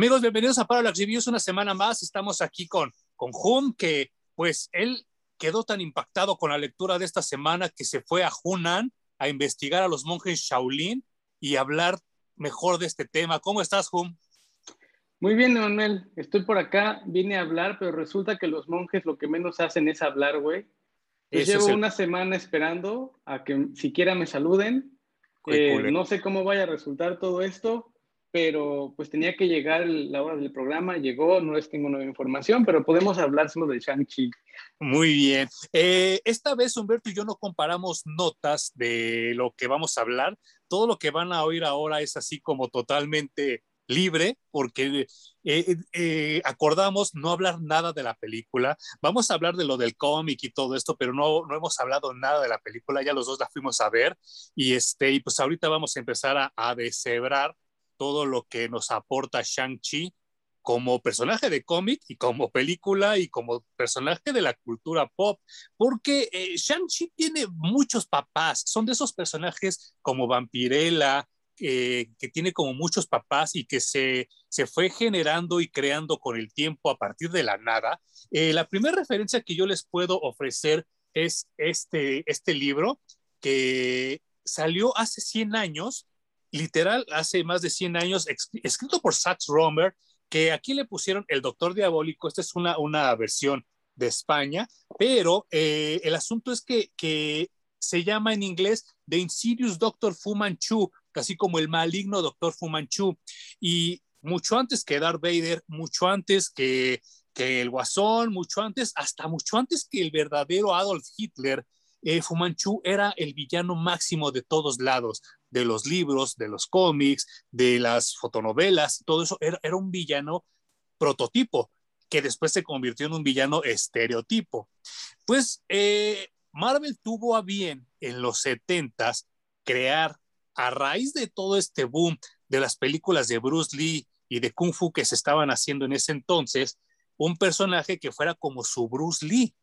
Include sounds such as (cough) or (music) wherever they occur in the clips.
Amigos, bienvenidos a Parallax Reviews una semana más. Estamos aquí con, con Hum, que pues él quedó tan impactado con la lectura de esta semana que se fue a Hunan a investigar a los monjes Shaolin y hablar mejor de este tema. ¿Cómo estás, Hum? Muy bien, Manuel. Estoy por acá, vine a hablar, pero resulta que los monjes lo que menos hacen es hablar, güey. llevo una semana esperando a que siquiera me saluden. Eh, no sé cómo vaya a resultar todo esto, pero pues tenía que llegar la hora del programa, llegó, no les tengo nueva información, pero podemos hablar solo de Shang-Chi. Muy bien. Eh, esta vez Humberto y yo no comparamos notas de lo que vamos a hablar. Todo lo que van a oír ahora es así como totalmente libre, porque eh, eh, acordamos no hablar nada de la película. Vamos a hablar de lo del cómic y todo esto, pero no, no hemos hablado nada de la película. Ya los dos la fuimos a ver y, este, y pues ahorita vamos a empezar a, a deshebrar todo lo que nos aporta Shang-Chi como personaje de cómic y como película y como personaje de la cultura pop, porque eh, Shang-Chi tiene muchos papás, son de esos personajes como Vampirella, que tiene como muchos papás y que se, se fue generando y creando con el tiempo a partir de la nada. Eh, la primera referencia que yo les puedo ofrecer es este, este libro que salió hace 100 años literal hace más de 100 años, escrito por Sax Romer, que aquí le pusieron El Doctor Diabólico, esta es una, una versión de España, pero eh, el asunto es que, que se llama en inglés The Insidious Doctor Fu Manchu, casi como el maligno Doctor Fu Manchu, y mucho antes que Darth Vader, mucho antes que, que el Guasón, mucho antes, hasta mucho antes que el verdadero Adolf Hitler, eh, Fu Manchu era el villano máximo de todos lados de los libros, de los cómics, de las fotonovelas, todo eso era, un villano prototipo que después se convirtió en un villano estereotipo. Pues eh, Marvel tuvo a bien en los 70 crear, a raíz de todo este boom de las películas de Bruce Lee y de Kung Fu que se estaban haciendo en ese entonces, un personaje que fuera como su Bruce Lee.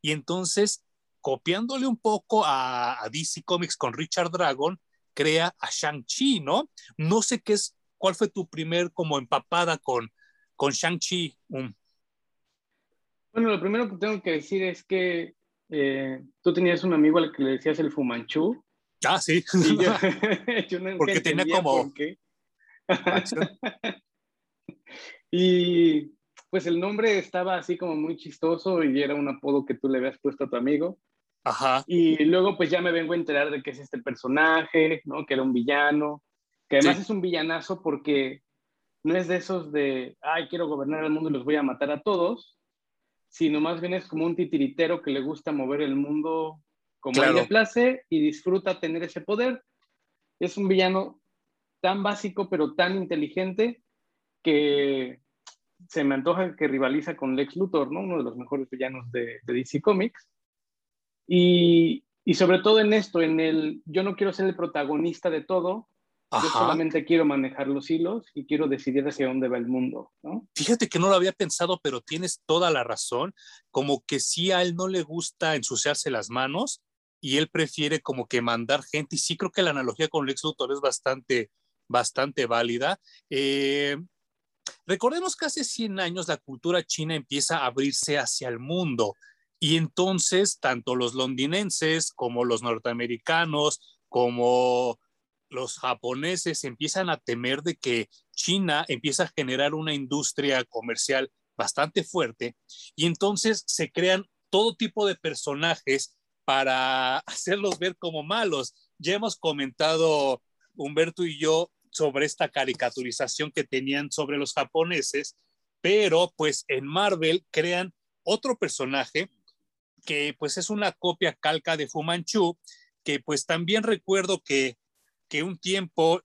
Y entonces, copiándole un poco a, a DC Comics con Richard Dragon, crea a Shang-Chi, ¿no? No sé qué es, cuál fue tu primer como empapada con, con Shang-Chi. Bueno, lo primero que tengo que decir es que eh, tú tenías un amigo al que le decías el Fumanchu. Ah, sí. (laughs) yo, no Porque tenía como... Por qué. (laughs) y pues el nombre estaba así como muy chistoso y era un apodo que tú le habías puesto a tu amigo. Ajá. Y luego pues ya me vengo a enterar de que es este personaje, ¿no? Que era un villano, que además es un villanazo porque no es de esos de, ay, quiero gobernar el mundo y los voy a matar a todos, sino más bien es como un titiritero que le gusta mover el mundo como a él le place y disfruta tener ese poder. Es un villano tan básico pero tan inteligente que se me antoja que rivaliza con Lex Luthor, ¿no? Uno de los mejores villanos de, de DC Comics. Y, y, sobre todo en esto, en el yo no quiero ser el protagonista de todo, yo solamente quiero manejar los hilos y quiero decidir hacia dónde va el mundo, ¿no? Fíjate que no lo había pensado, pero tienes toda la razón, como que sí a él no le gusta ensuciarse las manos y él prefiere como que mandar gente, y sí creo que la analogía con Lex Luthor es bastante, bastante válida. Eh, recordemos que hace 100 años la cultura china empieza a abrirse hacia el mundo y entonces, tanto los londinenses como los norteamericanos, como los japoneses empiezan a temer de que China empieza a generar una industria comercial bastante fuerte y entonces se crean todo tipo de personajes para (laughs) hacerlos ver como malos. Ya hemos comentado Humberto y yo sobre esta caricaturización que tenían sobre los japoneses, pero pues en Marvel crean otro personaje que pues es una copia calca de Fu Manchu, que pues también recuerdo que, que un tiempo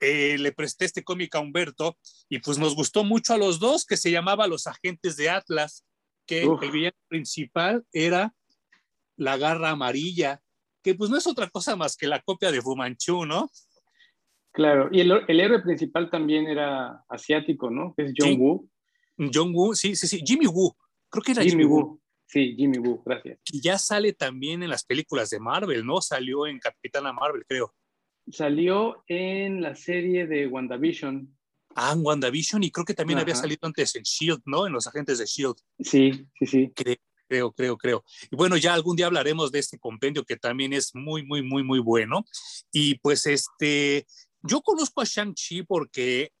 eh, le presté este cómic a Humberto y pues nos gustó mucho a los dos, que se llamaba Los Agentes de Atlas, que el villano principal era la garra amarilla, que pues no es otra cosa más que la copia de Fu Manchu, ¿no? Claro, y el, el héroe principal también era asiático, ¿no? Es John Woo. John Woo, sí, sí, sí, Jimmy Woo. Creo que era Jimmy, Woo. Sí, Jimmy Woo, gracias. Y ya sale también en las películas de Marvel, ¿no? Salió en Capitana Marvel, creo. Salió en la serie de WandaVision. Ah, en WandaVision y creo que también había salido antes en Shield, ¿no? En los agentes de Shield. Sí, sí, sí. Creo, creo, creo. Y bueno, ya algún día hablaremos de este compendio que también es muy, muy, muy, muy bueno. Y pues este, yo conozco a Shang-Chi porque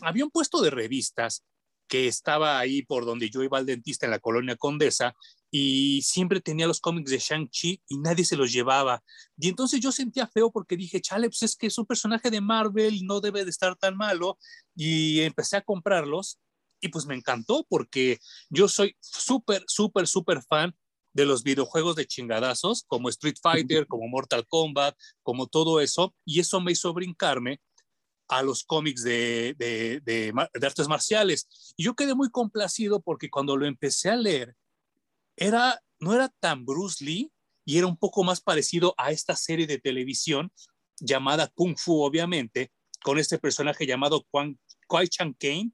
había un puesto de revistas que estaba ahí por donde yo iba al dentista en la colonia Condesa y siempre tenía los cómics de Shang-Chi y nadie se los llevaba. Y entonces yo sentía feo porque dije, chale, pues es que es un personaje de Marvel, no debe de estar tan malo. Y empecé a comprarlos y pues me encantó porque yo soy súper, súper, súper fan de los videojuegos de chingadazos como Street Fighter, como Mortal Kombat, como todo eso. Y eso me hizo brincarme a los cómics de, de, artes marciales. Y yo quedé muy complacido porque cuando lo empecé a leer, era, no era tan Bruce Lee y era un poco más parecido a esta serie de televisión llamada Kung Fu, obviamente, con este personaje llamado Kwai Chang Kane,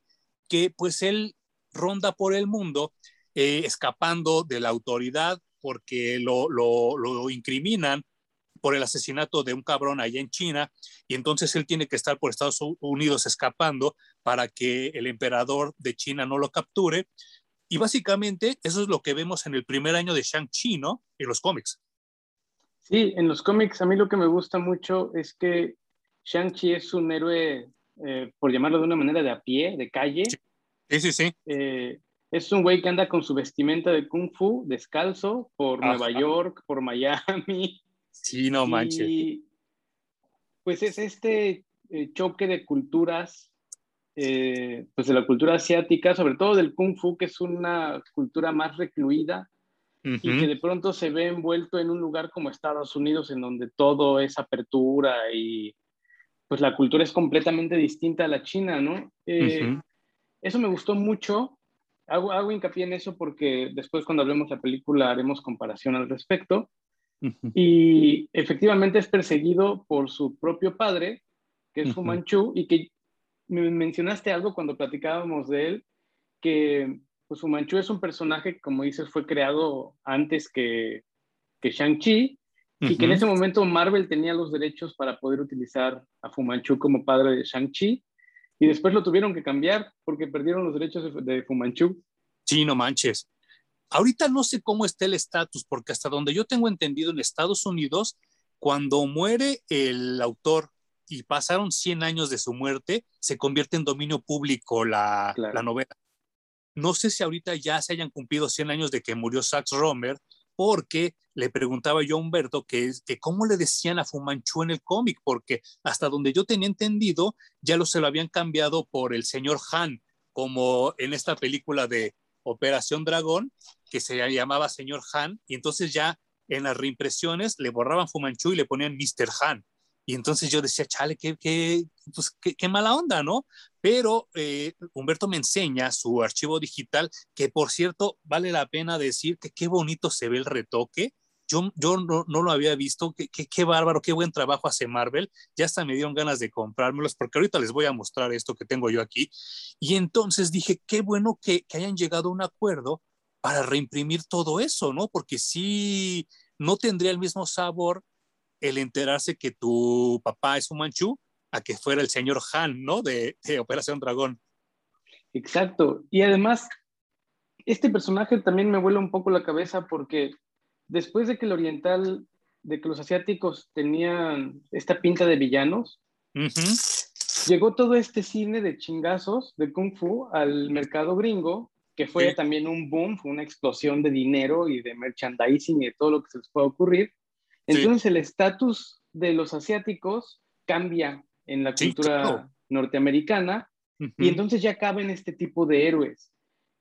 que pues él ronda por el mundo eh, escapando de la autoridad porque lo, lo, lo incriminan por el asesinato de un cabrón allá en China y entonces él tiene que estar por Estados Unidos escapando para que el emperador de China no lo capture. Y básicamente eso es lo que vemos en el primer año de Shang-Chi, ¿no? En los cómics. Sí, en los cómics a mí lo que me gusta mucho es que Shang-Chi es un héroe, eh, por llamarlo de una manera, de a pie, de calle. Sí, sí, sí. Eh, es un güey que anda con su vestimenta de kung fu, descalzo, por Nueva York, por Miami, Sí, no manches. Y, pues es este eh, choque de culturas, eh, pues de la cultura asiática, sobre todo del kung fu, que es una cultura más recluida y que de pronto se ve envuelto en un lugar como Estados Unidos, en donde todo es apertura y pues la cultura es completamente distinta a la China, ¿no? Eh, eso me gustó mucho. Hago, hago hincapié en eso porque después cuando hablemos de la película haremos comparación al respecto. Y efectivamente es perseguido por su propio padre, que es Fu Manchu, y que me mencionaste algo cuando platicábamos de él, que pues, Fu Manchu es un personaje que, como dices, fue creado antes que, que Shang-Chi, y que en ese momento Marvel tenía los derechos para poder utilizar a Fu Manchu como padre de Shang-Chi, y después lo tuvieron que cambiar porque perdieron los derechos de, de Fu Manchu. Sí, no manches. Ahorita no sé cómo está el estatus, porque hasta donde yo tengo entendido en Estados Unidos, cuando muere el autor y pasaron 100 años de su muerte, se convierte en dominio público la, la novela. No sé si ahorita ya se hayan cumplido 100 años de que murió Sax Romer, porque le preguntaba yo a Humberto que, que cómo le decían a Fumanchu en el cómic, porque hasta donde yo tenía entendido, ya lo se lo habían cambiado por el señor Han, como en esta película de Operación Dragón, que se llamaba señor Han, y entonces ya en las reimpresiones le borraban Fumanchu y le ponían Mr. Han. Y entonces yo decía, chale, qué, qué, pues, qué, mala onda, ¿no? Pero eh, Humberto me enseña su archivo digital, que por cierto, vale la pena decir que qué bonito se ve el retoque yo, yo no, no, lo había visto, qué, qué, qué, bárbaro, qué buen trabajo hace Marvel, ya hasta me dieron ganas de comprármelos, porque ahorita les voy a mostrar esto que tengo yo aquí, y entonces dije, qué bueno que, que hayan llegado a un acuerdo para reimprimir todo eso, ¿no? Porque sí, no tendría el mismo sabor el enterarse que tu papá es un manchú a que fuera el señor Han, ¿no? De, de Operación Dragón. Exacto. Y además, este personaje también me vuela un poco la cabeza porque después de que el oriental, de que los asiáticos tenían esta pinta de villanos, llegó todo este cine de chingazos, de kung fu, al mercado gringo, que fue también un boom, fue una explosión de dinero y de merchandising y de todo lo que se les puede ocurrir. Entonces el estatus de los asiáticos cambia en la cultura norteamericana y entonces ya caben este tipo de héroes.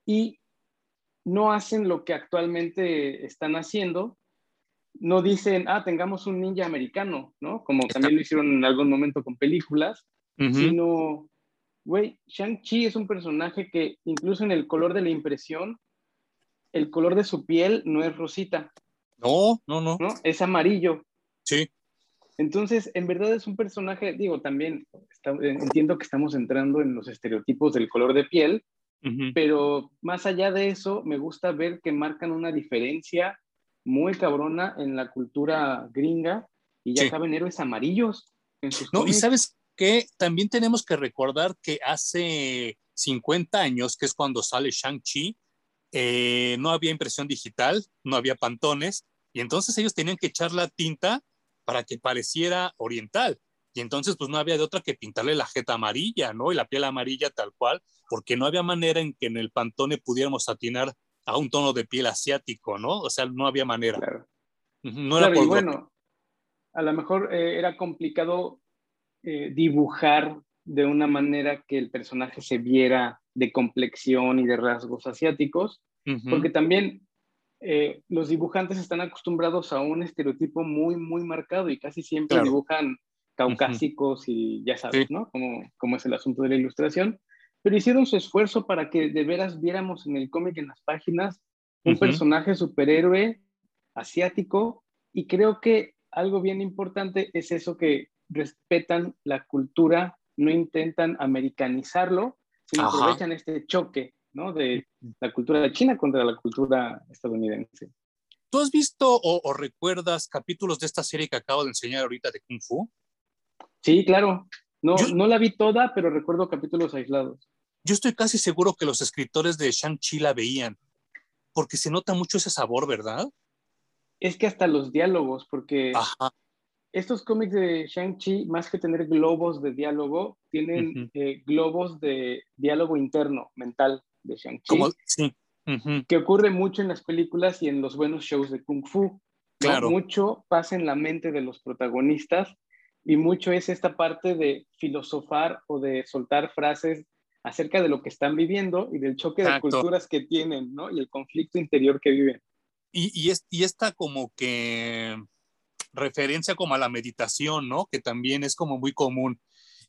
Y no hacen lo que actualmente están haciendo, no dicen, ah, tengamos un ninja americano, ¿no? Como también lo hicieron en algún momento con películas, sino, güey, Shang-Chi es un personaje que incluso en el color de la impresión, el color de su piel no es rosita. No, no, no. ¿no? Es amarillo. Sí. Entonces, en verdad es un personaje, digo, también entiendo que estamos entrando en los estereotipos del color de piel, pero más allá de eso, me gusta ver que marcan una diferencia muy cabrona en la cultura gringa y ya saben héroes amarillos. no, y sabes, que también tenemos que recordar que hace 50 años, que es cuando sale Shang-Chi, eh, no había impresión digital, no había pantones, y entonces ellos tenían que echar la tinta para que pareciera oriental. Y entonces pues no había de otra que pintarle la jeta amarilla, ¿no? Y la piel amarilla tal cual, porque no había manera en que en el pantone pudiéramos atinar a un tono de piel asiático, ¿no? O sea, no había manera. Claro. No era por y bueno, a lo mejor eh, era complicado eh, dibujar de una manera que el personaje se viera de complexión y de rasgos asiáticos, porque también eh, los dibujantes están acostumbrados a un estereotipo muy, muy marcado y casi siempre dibujan caucásicos y ya sabes, ¿no? Como, es el asunto de la ilustración, pero hicieron su esfuerzo para que de veras viéramos en el cómic, en las páginas, un personaje superhéroe asiático. Y creo que algo bien importante es eso que respetan la cultura, no intentan americanizarlo, sino aprovechan este choque ¿no? de la cultura de China contra la cultura estadounidense. ¿Tú has visto o, recuerdas capítulos de esta serie que acabo de enseñar ahorita de Kung Fu? Sí, claro. No, no la vi toda, pero recuerdo capítulos aislados. Yo estoy casi seguro que los escritores de Shang-Chi la veían, porque se nota mucho ese sabor, ¿verdad? Es que hasta los diálogos, porque estos cómics de Shang-Chi, más que tener globos de diálogo, tienen eh, globos de diálogo interno, mental de Shang-Chi. Sí. Que ocurre mucho en las películas y en los buenos shows de Kung Fu. Claro. Mucho pasa en la mente de los protagonistas y mucho es esta parte de filosofar o de soltar frases acerca de lo que están viviendo y del choque de culturas que tienen, ¿no? Y el conflicto interior que viven. Y, y, es, y esta como que referencia como a la meditación, ¿no? Que también es como muy común.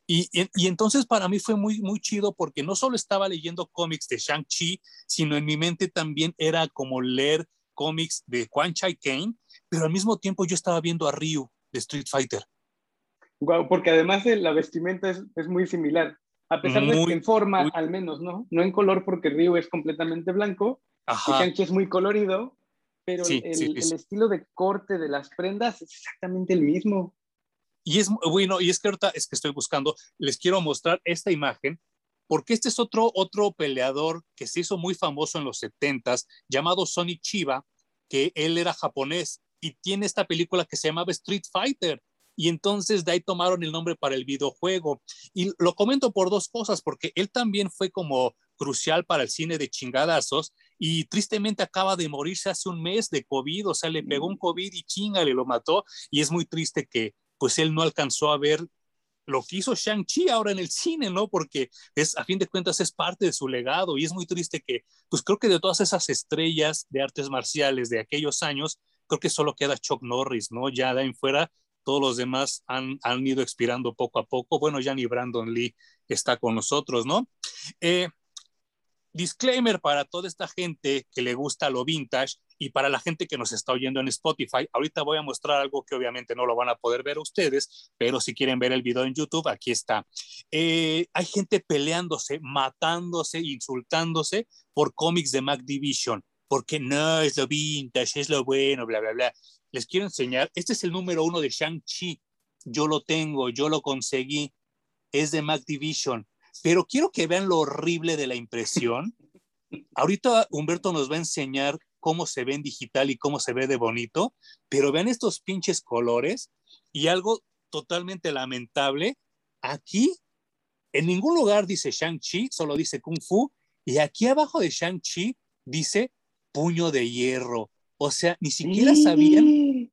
Y, y, entonces para mí fue muy, muy chido porque no solo estaba leyendo cómics de Shang-Chi, sino en mi mente también era como leer cómics de Quan Chai Kane, pero al mismo tiempo yo estaba viendo a Ryu de Street Fighter. Wow, porque además de la vestimenta es, es muy similar, a pesar de que en forma al menos, ¿no? No en color porque Ryu es completamente blanco, y Shang-Chi es muy colorido, pero el, estilo de corte de las prendas es exactamente el mismo. Y es bueno, y es que ahorita es que estoy buscando, les quiero mostrar esta imagen, porque este es otro, otro peleador que se hizo muy famoso en los 70 llamado Sonny Chiba, que él era japonés y tiene esta película que se llamaba Street Fighter. Y entonces de ahí tomaron el nombre para el videojuego. Y lo comento por dos cosas, porque él también fue como crucial para el cine de chingadazos y tristemente acaba de morirse hace un mes de COVID, o sea, le pegó un COVID y chinga, le lo mató y es muy triste que pues él no alcanzó a ver lo que hizo Shang-Chi ahora en el cine, ¿no? Porque es, a fin de cuentas es parte de su legado y es muy triste que, pues creo que de todas esas estrellas de artes marciales de aquellos años, creo que solo queda Chuck Norris, ¿no? Ya de ahí en fuera, todos los demás han, han ido expirando poco a poco. Bueno, ya ni Brandon Lee está con nosotros, ¿no? Eh, disclaimer para toda esta gente que le gusta lo vintage y para la gente que nos está oyendo en Spotify. Ahorita voy a mostrar algo que obviamente no lo van a poder ver ustedes, pero si quieren ver el video en YouTube, aquí está. Eh, hay gente peleándose, matándose, insultándose por cómics de Mac Division, porque no es lo vintage, es lo bueno, bla, bla, bla. Les quiero enseñar, este es el número uno de Shang-Chi. Yo lo tengo, yo lo conseguí. Es de Mac Division pero quiero que vean lo horrible de la impresión. Ahorita Humberto nos va a enseñar cómo se ve en digital y cómo se ve de bonito, pero vean estos pinches colores y algo totalmente lamentable. Aquí, en ningún lugar dice Shang-Chi, solo dice Kung Fu, y aquí abajo de Shang-Chi dice puño de hierro. O sea, ni siquiera sabían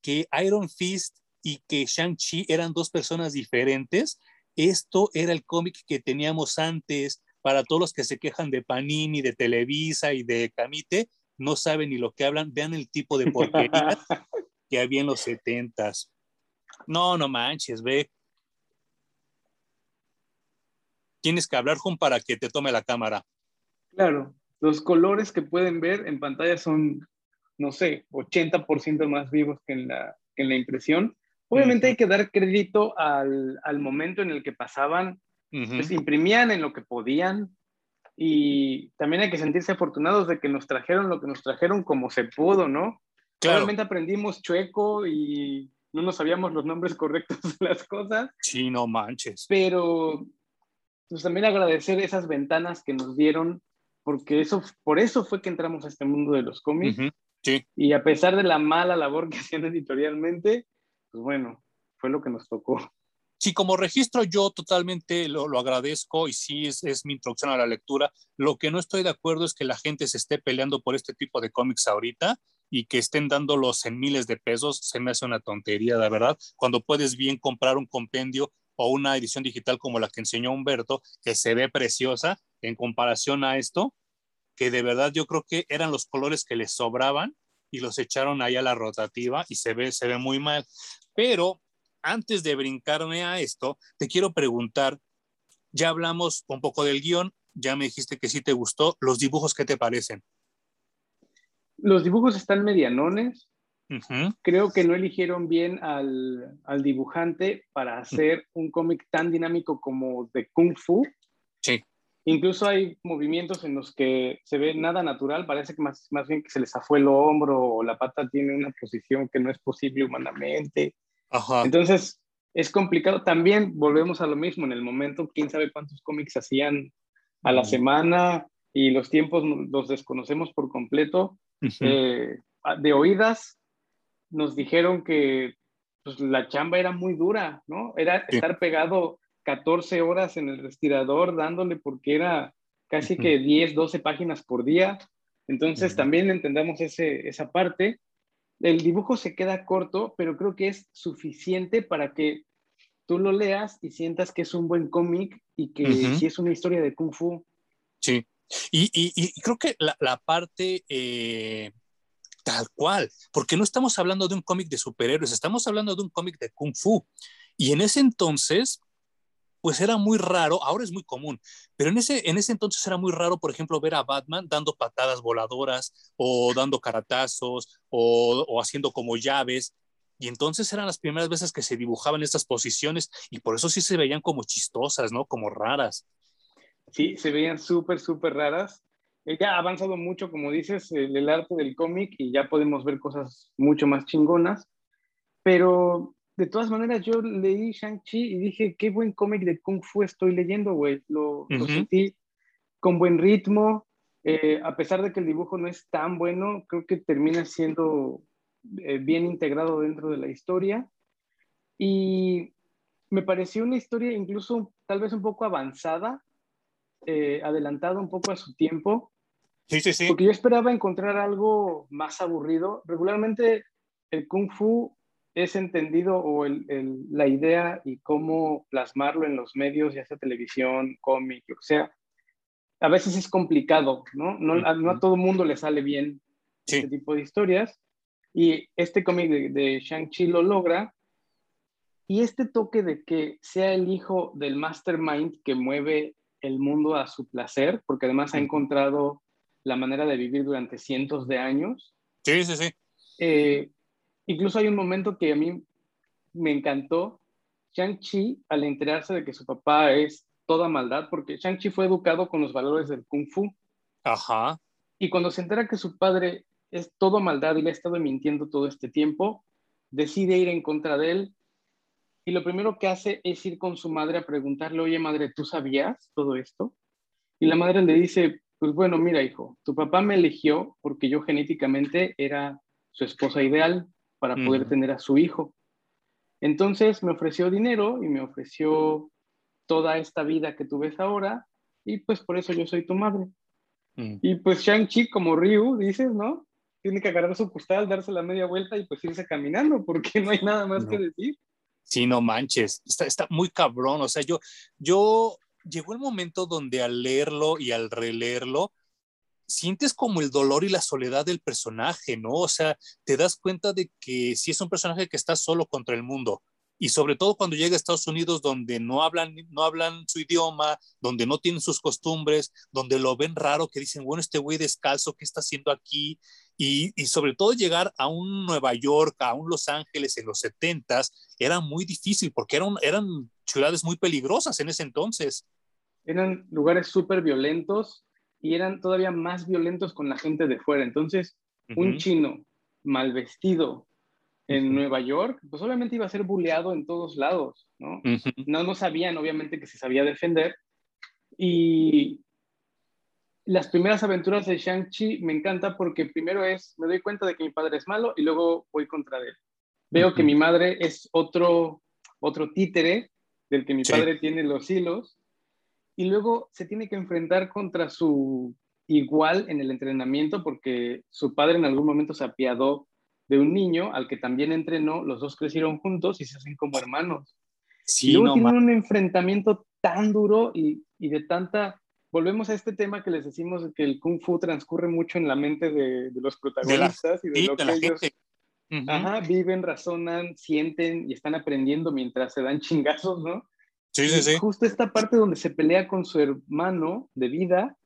que Iron Fist y que Shang-Chi eran dos personas diferentes esto era el cómic que teníamos antes. Para todos los que se quejan de Panini, de Televisa y de Camite, no saben ni lo que hablan. Vean el tipo de porquería (laughs) que había en los setentas. No, no manches, ve. Tienes que hablar, Juan, para que te tome la cámara. Claro, los colores que pueden ver en pantalla son, no sé, 80% más vivos que en la, que en la impresión. Obviamente hay que dar crédito al, al, momento en el que pasaban, pues imprimían en lo que podían y también hay que sentirse afortunados de que nos trajeron lo que nos trajeron como se pudo, ¿no? Claramente aprendimos chueco y no nos sabíamos los nombres correctos de las cosas. Sí, no manches. Pero pues también agradecer esas ventanas que nos dieron, porque eso, por eso fue que entramos a este mundo de los cómics. Sí. Y a pesar de la mala labor que hacían (laughs) editorialmente, pues bueno, fue lo que nos tocó. Sí, como registro yo totalmente lo, lo agradezco y sí es, es, mi introducción a la lectura. Lo que no estoy de acuerdo es que la gente se esté peleando por este tipo de cómics ahorita y que estén dándolos en miles de pesos. Se me hace una tontería, de verdad, cuando puedes bien comprar un compendio o una edición digital como la que enseñó Humberto, que se ve preciosa en comparación a esto, que de verdad yo creo que eran los colores que les sobraban y los echaron ahí a la rotativa y se ve, se ve muy mal. Pero antes de brincarme a esto, te quiero preguntar, ya hablamos un poco del guion, ya me dijiste que sí te gustó, los dibujos, ¿qué te parecen? Los dibujos están medianones. Uh -huh. Creo que no eligieron bien al, al dibujante para hacer un cómic tan dinámico como de Kung Fu. Sí. Incluso hay movimientos en los que se ve nada natural, parece que más, más bien que se les zafó el hombro o la pata tiene una posición que no es posible humanamente. Ajá. Entonces, es complicado. También volvemos a lo mismo, en el momento, quién sabe cuántos cómics hacían a la semana y los tiempos los desconocemos por completo. Uh -huh. eh, de oídas nos dijeron que pues, la chamba era muy dura, ¿no? Era sí. estar pegado 14 horas en el respirador dándole porque era casi uh -huh. que 10, 12 páginas por día. Entonces también entendamos ese, esa parte el dibujo se queda corto, pero creo que es suficiente para que tú lo leas y sientas que es un buen cómic y que uh -huh. sí es una historia de Kung Fu. Sí, y, y, y creo que la, la parte eh, tal cual, porque no estamos hablando de un cómic de superhéroes, estamos hablando de un cómic de Kung Fu. Y en ese entonces, pues era muy raro, ahora es muy común, pero en ese, en ese entonces era muy raro, por ejemplo, ver a Batman dando patadas voladoras o dando caratazos o, haciendo como llaves. Y entonces eran las primeras veces que se dibujaban estas posiciones y por eso sí se veían como chistosas, ¿no? Como raras. Sí, se veían súper, súper raras. Ya ha avanzado mucho, como dices, el arte del cómic y ya podemos ver cosas mucho más chingonas. Pero de todas maneras, yo leí Shang-Chi y dije, qué buen cómic de Kung Fu estoy leyendo, güey. Lo, uh -huh. lo, sentí con buen ritmo. Eh, a pesar de que el dibujo no es tan bueno, creo que termina siendo eh, bien integrado dentro de la historia. Y me pareció una historia incluso tal vez un poco avanzada, eh, adelantada un poco a su tiempo. Sí, sí, sí. Porque yo esperaba encontrar algo más aburrido. Regularmente el Kung Fu es entendido o el, el, la idea y cómo plasmarlo en los medios, ya sea televisión, cómic, o sea, a veces es complicado, ¿no? No, a, no a todo mundo le sale bien sí. este tipo de historias. Y este cómic de, de Shang-Chi lo logra. Y este toque de que sea el hijo del mastermind que mueve el mundo a su placer, porque además ha encontrado la manera de vivir durante cientos de años. Sí, sí, sí. Eh, Incluso hay un momento que a mí me encantó. Shang-Chi, al enterarse de que su papá es toda maldad, porque Shang-Chi fue educado con los valores del Kung Fu. Ajá. Y cuando se entera que su padre es todo maldad y le ha estado mintiendo todo este tiempo, decide ir en contra de él. Y lo primero que hace es ir con su madre a preguntarle, oye madre, ¿tú sabías todo esto? Y la madre le dice, pues bueno, mira hijo, tu papá me eligió porque yo genéticamente era su esposa ideal para poder mm. tener a su hijo. Entonces me ofreció dinero y me ofreció toda esta vida que tú ves ahora y pues por eso yo soy tu madre. Mm. Y pues Shang-Chi como Ryu, dices, ¿no? Tiene que agarrar su postal, darse la media vuelta y pues irse caminando porque no hay nada más no. que decir. Sí, no manches, está, está muy cabrón. O sea, yo, yo, llegó el momento donde al leerlo y al releerlo, sientes como el dolor y la soledad del personaje, ¿no? O sea, te das cuenta de que si es un personaje que está solo contra el mundo. Y sobre todo cuando llega a Estados Unidos, donde no hablan, no hablan su idioma, donde no tienen sus costumbres, donde lo ven raro, que dicen, bueno, este güey descalzo, ¿qué está haciendo aquí? Y, y, sobre todo llegar a un Nueva York, a un Los Ángeles en los 70 era muy difícil porque eran, eran ciudades muy peligrosas en ese entonces. Eran lugares súper violentos, y eran todavía más violentos con la gente de fuera. Entonces, uh -huh. un chino mal vestido, en Nueva York, pues obviamente iba a ser bulleado en todos lados, ¿no? No, no sabían, obviamente, que se sabía defender. Y las primeras aventuras de Shang-Chi me encanta porque primero es, me doy cuenta de que mi padre es malo y luego voy contra él. Veo que mi madre es otro, otro títere del que mi padre tiene los hilos y luego se tiene que enfrentar contra su igual en el entrenamiento porque su padre en algún momento se apiadó de un niño al que también entrenó, los dos crecieron juntos y se hacen como hermanos. Sí, y luego tienen un enfrentamiento tan duro y, y, de tanta... Volvemos a este tema que les decimos que el kung fu transcurre mucho en la mente de, de los protagonistas y de lo que ellos ajá, viven, razonan, sienten y están aprendiendo mientras se dan chingazos, ¿no? Sí, sí, sí. Justo esta parte donde se pelea con su hermano de vida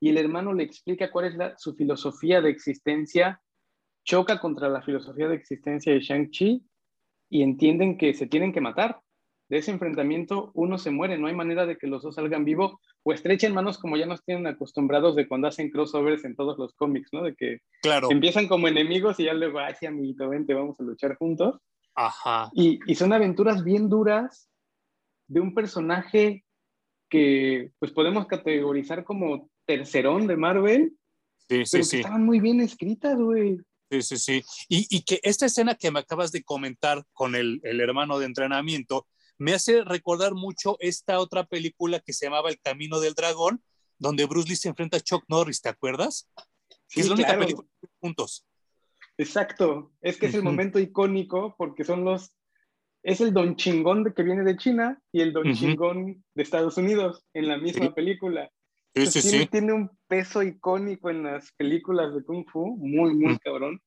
y el hermano le explica cuál es la, su filosofía de existencia choca contra la filosofía de existencia de Shang-Chi y entienden que se tienen que matar. De ese enfrentamiento uno se muere, no hay manera de que los dos salgan vivos o estrechen manos como ya nos tienen acostumbrados de cuando hacen crossovers en todos los cómics, ¿no? De que claro. empiezan como enemigos y ya luego, ay, sí, amiguito, vente, vamos a luchar juntos. Ajá. Y, y son aventuras bien duras de un personaje que pues podemos categorizar como tercerón de Marvel, sí, sí, pero sí. que estaban muy bien escritas, güey. Sí, sí, sí. Y, y, que esta escena que me acabas de comentar con el, el, hermano de entrenamiento me hace recordar mucho esta otra película que se llamaba El Camino del Dragón, donde Bruce Lee se enfrenta a Chuck Norris, ¿te acuerdas? Sí, es la única claro. película juntos. Exacto, es que es el momento icónico porque son los, es el don chingón de que viene de China y el don Ujú. chingón de Estados Unidos en la misma Sí. película. Sí, sí, tiene, sí. tiene un peso icónico en las películas de Kung Fu, muy, muy cabrón.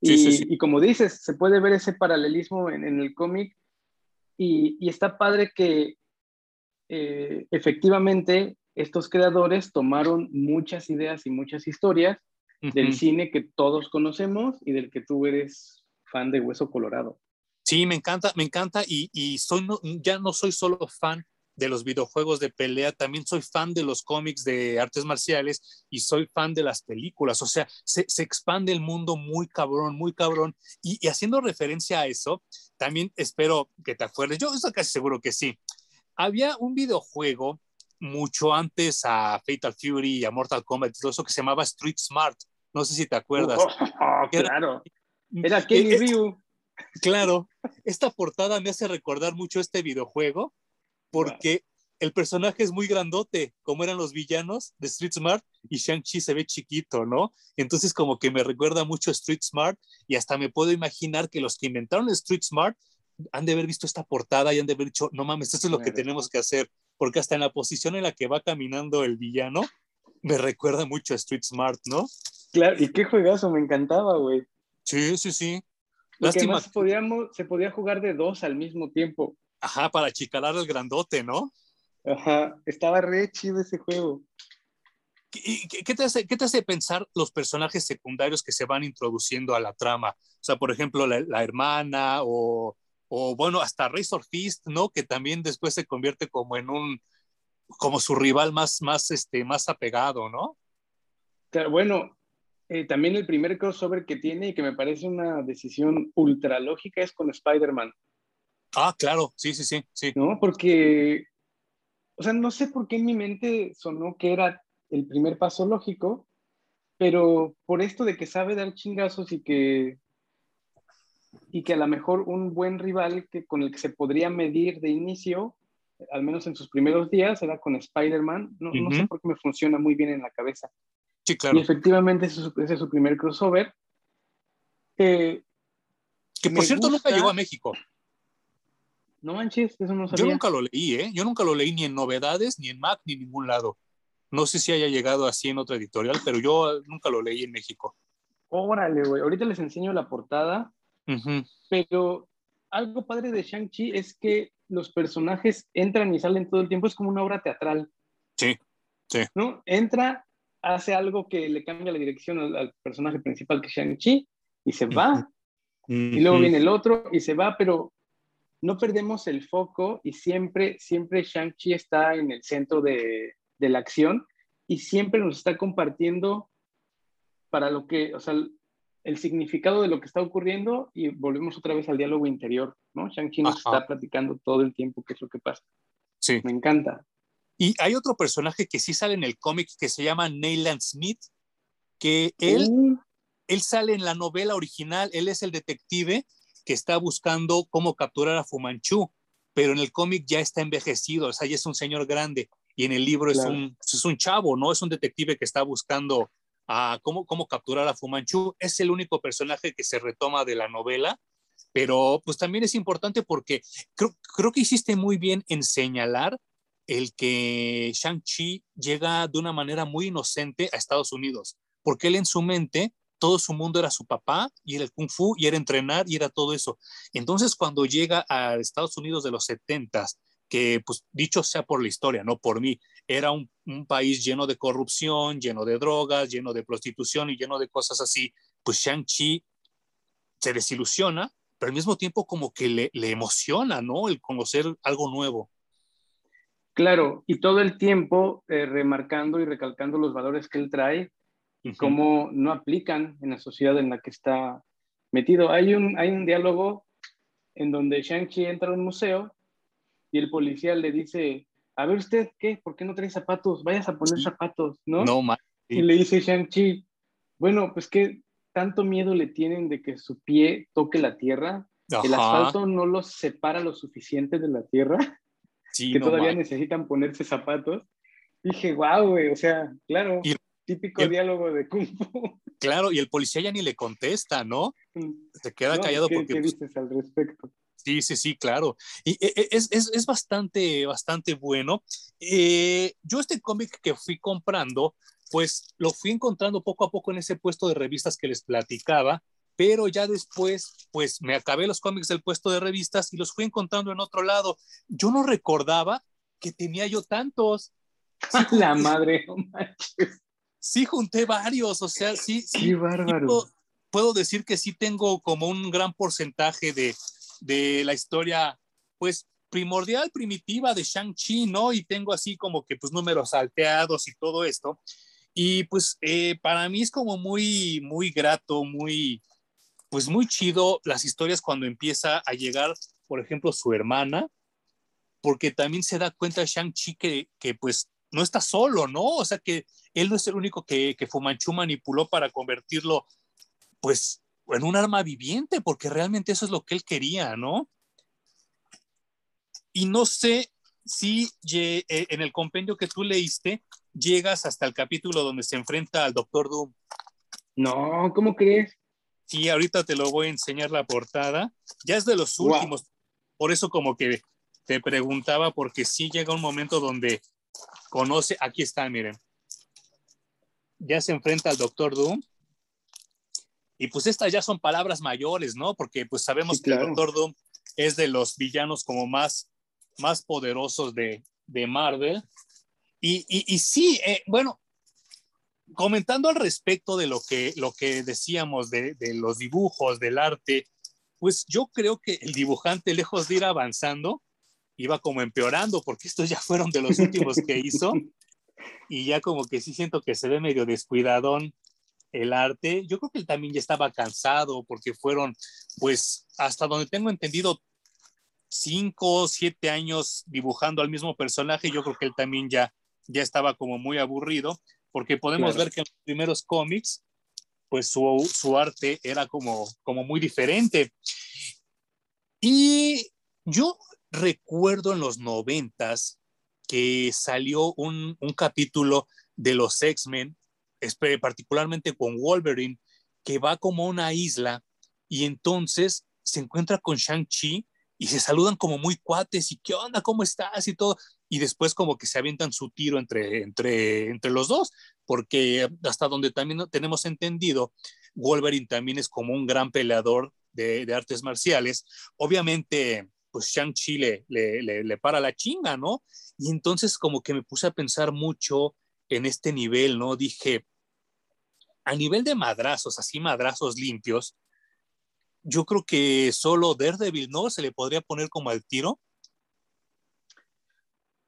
Y, sí, sí. y como dices, se puede ver ese paralelismo en, en el cómic y, y está padre que eh, efectivamente estos creadores tomaron muchas ideas y muchas historias del cine que todos conocemos y del que tú eres fan de Hueso Colorado. Sí, me encanta, me encanta y, y soy no- ya no soy solo fan de los videojuegos de pelea, también soy fan de los cómics de artes marciales y soy fan de las películas, o sea, se, se expande el mundo muy cabrón, muy cabrón. Y, y haciendo referencia a eso, también espero que te acuerdes, yo estoy casi seguro que sí. Había un videojuego mucho antes a Fatal Fury y a Mortal Kombat todo eso que se llamaba Street Smart, no sé si te acuerdas. Oh, (laughs) Era- claro. (laughs) Era Kenny Eh, eh, Ryu. Claro, esta portada me hace recordar mucho este videojuego porque el personaje es muy grandote, como eran los villanos de Street Smart y Shang-Chi se ve chiquito, ¿no? Entonces como que me recuerda mucho a Street Smart y hasta me puedo imaginar que los que inventaron Street Smart han de haber visto esta portada y han de haber dicho, no mames, esto es lo que tenemos que hacer, porque hasta en la posición en la que va caminando el villano me recuerda mucho a Street Smart, ¿no? Claro, y qué juegazo, me encantaba, güey. Sí, sí, sí. Lástima, además podíamos, se podía jugar de dos al mismo tiempo. ajá, para achicalar al grandote, ¿no? Ajá, estaba re chido ese juego. ¿Y ¿Qué, qué te hace, ¿Qué te hace pensar los personajes secundarios que se van introduciendo a la trama? O sea, por ejemplo, la, la hermana o, o, bueno, hasta Razor Fist, ¿no? Que también después se convierte como en un, como su rival más, más, este, más apegado, ¿no? Bueno, eh, también el primer crossover que tiene y que me parece una decisión ultra lógica es con Spider-Man, Ah, claro, sí, sí, sí, sí. ¿no? Porque, o sea, no sé por qué en mi mente sonó que era el primer paso lógico, pero por esto de que sabe dar chingazos y que y que a lo mejor un buen rival que, con el que se podría medir de inicio, al menos en sus primeros días, era con Spider-Man. No, no sé por qué me funciona muy bien en la cabeza. Sí, Y claro. efectivamente ese es su, ese es su primer crossover. Eh, Que por cierto nunca llegó a México. no manches, eso no Yo sabía. nunca lo leí, ¿eh? Yo nunca lo leí ni en novedades, ni en Mac, ni en ningún lado. No sé si haya llegado así en otra editorial, pero yo nunca lo leí en México. Órale, güey. Ahorita les enseño la portada, pero algo padre de Shang-Chi es que los personajes entran y salen todo el tiempo. Es como una obra teatral, Sí, ¿no? Entra, hace algo que le cambia la dirección al, al personaje principal, que es Shang-Chi, y se va. Y luego viene el otro y se va, pero no perdemos el foco y siempre, siempre Shang-Chi está en el centro de, de la acción y siempre nos está compartiendo para lo que, o sea, el significado de lo que está ocurriendo y volvemos otra vez al diálogo interior, ¿no? Shang-Chi nos está platicando todo el tiempo qué es lo que pasa. Sí. Me encanta. Y hay otro personaje que sí sale en el cómic que se llama Neyland Smith, que él, uh. él sale en la novela original, él es el detective que está buscando cómo capturar a Fumanchu, pero en el cómic ya está envejecido, o sea, ya es un señor grande, y en el libro es, un, es un chavo, ¿no? Es un detective que está buscando a cómo, cómo capturar a Fumanchu. Es el único personaje que se retoma de la novela, pero pues también es importante porque creo, creo que hiciste muy bien en señalar el que Shang-Chi llega de una manera muy inocente a Estados Unidos, porque él en su mente todo su mundo era su papá y era el kung fu y era entrenar y era todo eso. Entonces cuando llega a Estados Unidos de los 70 que pues dicho sea por la historia, no por mí, era un, país lleno de corrupción, lleno de drogas, lleno de prostitución y lleno de cosas así, pues Shang-Chi se desilusiona, pero al mismo tiempo como que le, le emociona, ¿no? El conocer algo nuevo. Claro, y todo el tiempo eh, remarcando y recalcando los valores que él trae y cómo no aplican en la sociedad en la que está metido. Hay un, hay un diálogo en donde Shang-Chi entra a un museo y el policía le dice, a ver usted, ¿qué? ¿Por qué no trae zapatos? Vayas a poner zapatos, ¿no? No, ma Y le dice Shang-Chi, bueno, pues que tanto miedo le tienen de que su pie toque la tierra, el asfalto no los separa lo suficiente de la tierra, que todavía necesitan ponerse zapatos. Dije, wow, güey, o sea, claro, típico diálogo de Kung Fu. (laughs) Claro, y el policía ya ni le contesta, ¿no? Mm. Se queda callado ¿qué, porque... ¿Qué pues dices al respecto? Sí, sí, sí, claro. Y e, e, es, es, es bastante, bastante bueno. Eh, yo este cómic que fui comprando, pues lo fui encontrando poco a poco en ese puesto de revistas que les platicaba, pero ya después, pues me acabé los cómics del puesto de revistas y los fui encontrando en otro lado. Yo no recordaba que tenía yo tantos. (laughs) La madre, no manches. Sí, junté varios, o sea, sí, sí. Qué bárbaro. puedo decir que sí tengo como un gran porcentaje de, de la historia, pues primordial, primitiva de Shang-Chi, ¿no? Y tengo así como que pues números salteados y todo esto. Y pues eh, para mí es como muy, muy grato, muy, pues muy chido las historias cuando empieza a llegar, por ejemplo, su hermana, porque también se da cuenta Shang-Chi que, que pues no está solo, ¿no? O sea que él no es el único que, que Fumanchu manipuló para convertirlo, pues en un arma viviente, porque realmente eso es lo que él quería, ¿no? Y no sé si eh, en el compendio que tú leíste llegas hasta el capítulo donde se enfrenta al Doctor Doom. No, ¿cómo crees? Sí, ahorita te lo voy a enseñar la portada. Ya es de los últimos. Por eso como que te preguntaba, porque sí llega un momento donde conoce, aquí está, miren. Ya se enfrenta al Doctor Doom y pues estas ya son palabras mayores, ¿no? Porque pues sabemos que el Doctor Doom es de los villanos como más, más poderosos de, de Marvel. Y, y, sí, eh, bueno, comentando al respecto de lo que, lo que decíamos de, de, los dibujos, del arte, pues yo creo que el dibujante, lejos de ir avanzando, iba como empeorando, porque estos ya fueron de los últimos que hizo. Y ya como que sí siento que se ve medio descuidadón el arte. Yo creo que él también ya estaba cansado porque fueron, pues, hasta donde tengo entendido, cinco, siete años dibujando al mismo personaje. Yo creo que él también ya, ya estaba como muy aburrido porque podemos ver que en los primeros cómics, pues su, su arte era como, como muy diferente. Y yo recuerdo en los noventas que salió un, un capítulo de los X-Men particularmente con Wolverine, que va como a una isla y entonces se encuentra con Shang-Chi y se saludan como muy cuates y qué onda, cómo estás y todo. Y después como que se avientan su tiro entre, entre, entre los dos, porque hasta donde también tenemos entendido, Wolverine también es como un gran peleador de, de artes marciales. Obviamente, pues Shang-Chi le, le, para la chinga, ¿no? Y entonces como que me puse a pensar mucho en este nivel, ¿no? Dije, a nivel de madrazos, así madrazos limpios, yo creo que solo Daredevil, ¿no? Se le podría poner como al tiro.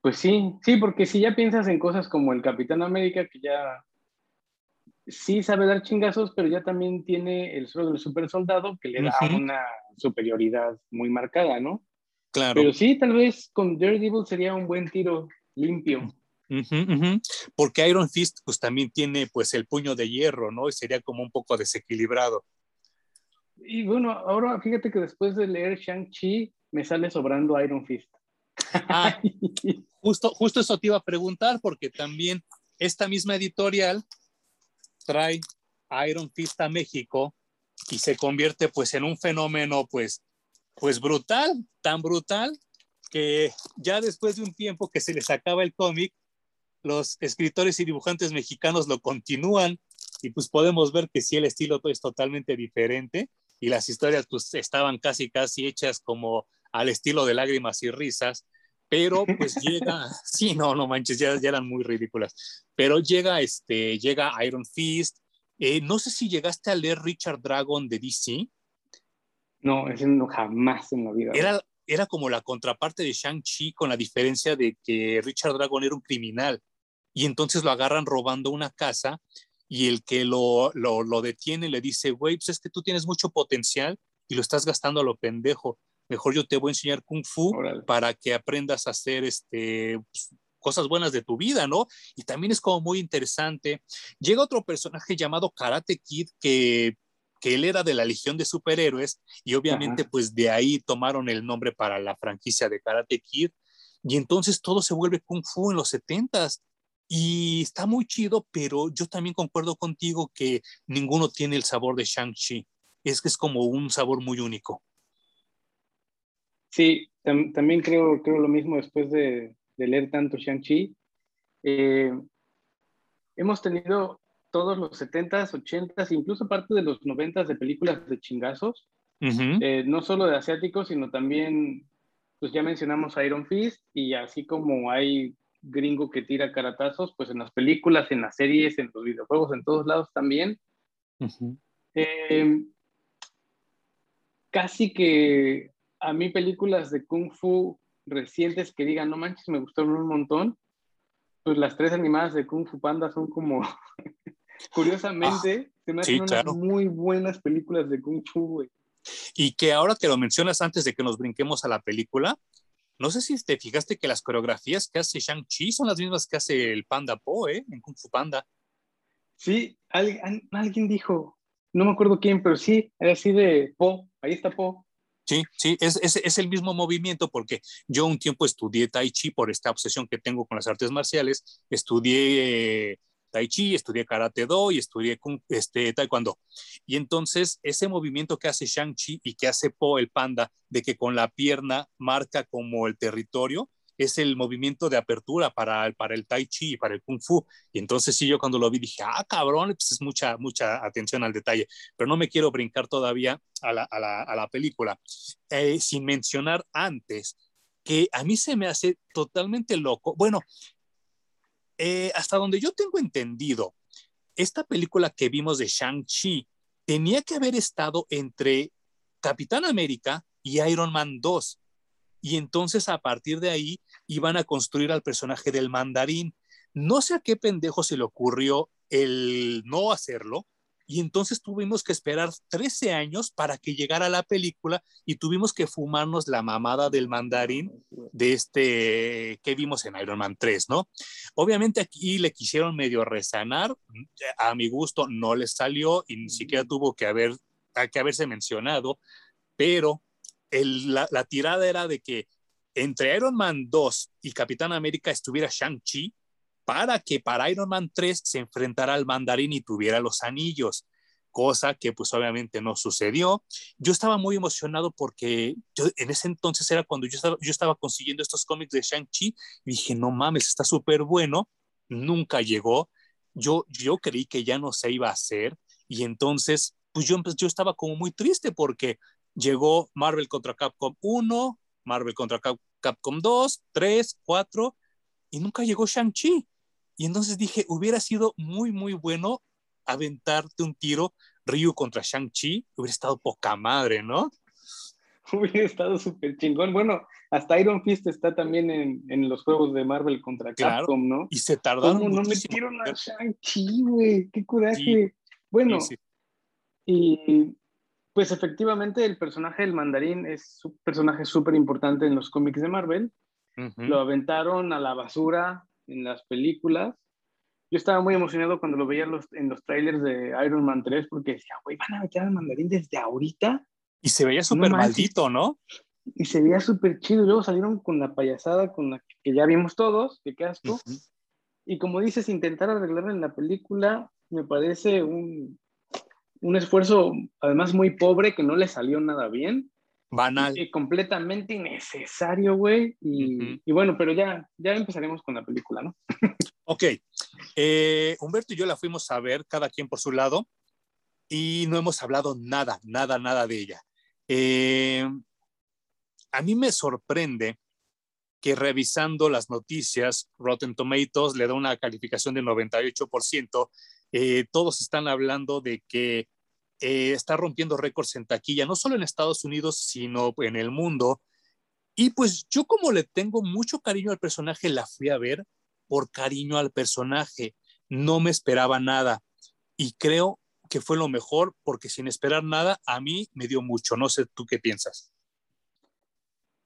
Pues sí, sí, porque si ya piensas en cosas como el Capitán América, que ya sí sabe dar chingazos, pero ya también tiene el suelo del super soldado que le da una superioridad muy marcada, ¿no? Claro. Pero sí, tal vez con Daredevil sería un buen tiro limpio. Porque Iron Fist pues también tiene pues el puño de hierro, ¿no? Y sería como un poco desequilibrado. Y bueno, ahora fíjate que después de leer Shang-Chi me sale sobrando Iron Fist. Ah, (laughs) justo, justo eso te iba a preguntar porque también esta misma editorial trae Iron Fist a México y se convierte pues en un fenómeno pues, pues brutal, tan brutal que ya después de un tiempo que se les acaba el cómic, los escritores y dibujantes mexicanos lo continúan y pues podemos ver que sí el estilo es totalmente diferente y las historias pues estaban casi casi hechas como al estilo de lágrimas y risas, pero pues (laughs) llega, sí, no, no manches, ya, ya, eran muy ridículas, pero llega, este, llega Iron Fist, eh, no sé si llegaste a leer Richard Dragon de DC. No, no jamás en la vida. Era, era como la contraparte de Shang-Chi con la diferencia de que Richard Dragon era un criminal y entonces lo agarran robando una casa y el que lo, lo, lo detiene le dice, güey, pues es que tú tienes mucho potencial y lo estás gastando a lo pendejo. Mejor yo te voy a enseñar kung fu para que aprendas a hacer este, pues, cosas buenas de tu vida, ¿no? Y también es como muy interesante. Llega otro personaje llamado Karate Kid que que él era de la Legión de Superhéroes y obviamente pues de ahí tomaron el nombre para la franquicia de Karate Kid y entonces todo se vuelve kung fu en los setentas y está muy chido, pero yo también concuerdo contigo que ninguno tiene el sabor de Shang-Chi. Es que es como un sabor muy único. Sí, también creo, creo lo mismo después de, leer tanto Shang-Chi. Eh, hemos tenido todos los 70s, 80s, incluso parte de los 90s de películas de chingazos, eh, no solo de asiáticos, sino también, pues ya mencionamos Iron Fist, y así como hay gringo que tira caratazos, pues en las películas, en las series, en los videojuegos, en todos lados también. Em, casi que a mí películas de kung fu recientes que digan, no manches, me gustaron un montón, pues las tres animadas de Kung Fu Panda son como, (laughs) curiosamente, ah, se me hacen unas muy buenas películas de Kung Fu, güey. Y que ahora que lo mencionas antes de que nos brinquemos a la película, no sé si te fijaste que las coreografías que hace Shang-Chi son las mismas que hace el Panda Po, ¿eh? En Kung Fu Panda. Sí, alguien, dijo, no me acuerdo quién, pero sí, era así de Po, ahí está Po. Sí, sí, es, es, es, el mismo movimiento porque yo un tiempo estudié Tai Chi por esta obsesión que tengo con las artes marciales, estudié Tai Chi, estudié Karate Do y estudié este, Taekwondo. Y entonces ese movimiento que hace Shang-Chi y que hace Po el panda, de que con la pierna marca como el territorio, es el movimiento de apertura para, para el Tai Chi y para el Kung Fu. Y entonces sí, yo cuando lo vi dije, ah, cabrón, pues es mucha, mucha atención al detalle. Pero no me quiero brincar todavía a la, a la, a la película, eh, sin mencionar antes que a mí se me hace totalmente loco. Bueno, eh, hasta donde yo tengo entendido, esta película que vimos de Shang-Chi tenía que haber estado entre Capitán América y Iron Man 2. Y entonces a partir de ahí iban a construir al personaje del mandarín. No sé a qué pendejo se le ocurrió el no hacerlo, y entonces tuvimos que esperar 13 años para que llegara la película y tuvimos que fumarnos la mamada del mandarín de este que vimos en Iron Man 3, ¿no? Obviamente aquí le quisieron medio resanar, a mi gusto no les salió y ni siquiera tuvo que, haber, que haberse mencionado, pero la, la tirada era de que entre Iron Man 2 y Capitán América estuviera Shang-Chi para que para Iron Man 3 se enfrentara al mandarín y tuviera los anillos, cosa que pues obviamente no sucedió. Yo estaba muy emocionado porque yo, en ese entonces era cuando yo estaba, yo estaba consiguiendo estos cómics de Shang-Chi y dije, no mames, está súper bueno, nunca llegó. Yo, yo creí que ya no se iba a hacer y entonces pues yo, yo estaba como muy triste porque llegó Marvel contra Capcom 1, Marvel contra Capcom 2, 3, 4 y nunca llegó Shang-Chi. Y entonces dije, hubiera sido muy, muy bueno aventarte un tiro Ryu contra Shang-Chi, hubiera estado poca madre, ¿no? (laughs) hubiera estado súper chingón. Bueno, hasta Iron Fist está también en, en los juegos de Marvel contra Capcom, ¿no? Y se tardaron ¿Cómo no metieron a Shang-Chi, güey? ¡Qué coraje! Bueno, y pues efectivamente el personaje del mandarín es un personaje súper importante en los cómics de Marvel. Lo aventaron a la basura en las películas. Yo estaba muy emocionado cuando lo veía en los, en los trailers de Iron Man 3 porque decía, güey, van a meter al mandarín desde ahorita. Y se veía súper maldito, ¿no? Y se veía súper chido. Y luego salieron con la payasada con la que ya vimos todos, que qué asco. Y como dices, intentar arreglar en la película me parece un, un esfuerzo, además muy pobre, que no le salió nada bien. Banal. Y, completamente innecesario, güey. Y, y, bueno, pero ya, ya empezaremos con la película, ¿no? (laughs) ok. Eh, Humberto y yo la fuimos a ver, cada quien por su lado, y no hemos hablado nada, nada, nada de ella. Eh, a mí me sorprende que revisando las noticias, Rotten Tomatoes le da una calificación del 98%. Eh, todos están hablando de que eh, está rompiendo récords en taquilla, no solo en Estados Unidos, sino en el mundo. Y pues yo como le tengo mucho cariño al personaje, la fui a ver por cariño al personaje. No me esperaba nada. Y creo que fue lo mejor porque sin esperar nada, a mí me dio mucho. No sé tú qué piensas.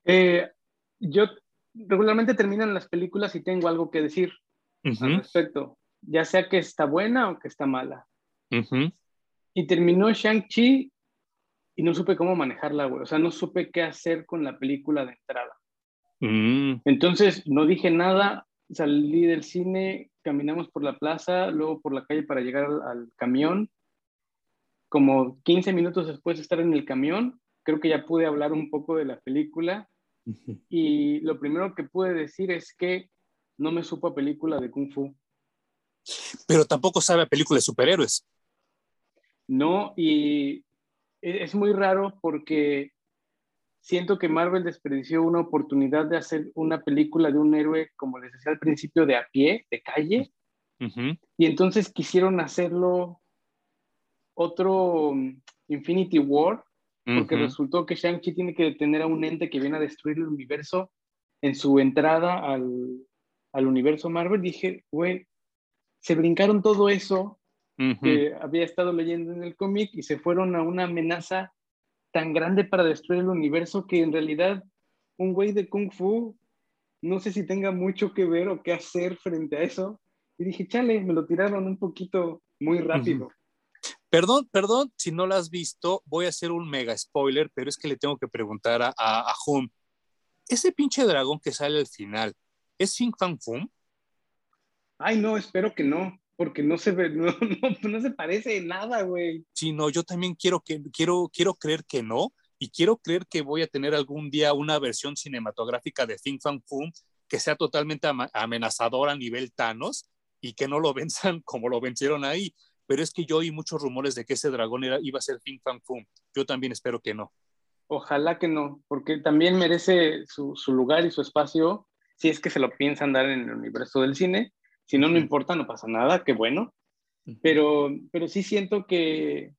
Eh, yo regularmente termino las películas y tengo algo que decir al respecto, ya sea que está buena o que está mala. Y terminó Shang-Chi y no supe cómo manejarla, güey. O sea, no supe qué hacer con la película de entrada. Mm. Entonces, no dije nada, salí del cine, caminamos por la plaza, luego por la calle para llegar al, camión. Como 15 minutos después de estar en el camión, creo que ya pude hablar un poco de la película. Y lo primero que pude decir es que no me supo a película de Kung Fu. Pero tampoco sabe a película de superhéroes. No, y e-, es muy raro porque siento que Marvel desperdició una oportunidad de hacer una película de un héroe, como les decía al principio, de a pie, de calle. Y entonces quisieron hacerlo otro mm, Infinity War, porque resultó que Shang-Chi tiene que detener a un ente que viene a destruir el universo en su entrada al, al universo Marvel. Dije, güey, se brincaron todo eso que había estado leyendo en el cómic y se fueron a una amenaza tan grande para destruir el universo que en realidad un güey de kung fu no sé si tenga mucho que ver o qué hacer frente a eso. Y dije, chale, me lo tiraron un poquito muy rápido. Perdón, perdón, si no lo has visto, voy a hacer un mega spoiler, pero es que le tengo que preguntar a, a, Hum. Ese pinche dragón que sale al final, ¿es Sing Fang Fum? Ay, no, espero que no porque no se ve, (laughs) no, no, se parece en nada, güey. Sí, no, yo también quiero, que, quiero, quiero creer que no, y quiero creer que voy a tener algún día una versión cinematográfica de Think Fan Fum que sea totalmente amenazadora a nivel Thanos y que no lo (laughs) venzan como lo vencieron ahí. Pero es que yo oí muchos rumores de que ese dragón era, iba a ser Think Fan Fum. Yo también espero que no. Ojalá que no, porque también merece su, su lugar y su espacio si es que se lo piensan dar en el universo del cine si no, no importa, no pasa nada, qué bueno. Pero, pero sí siento que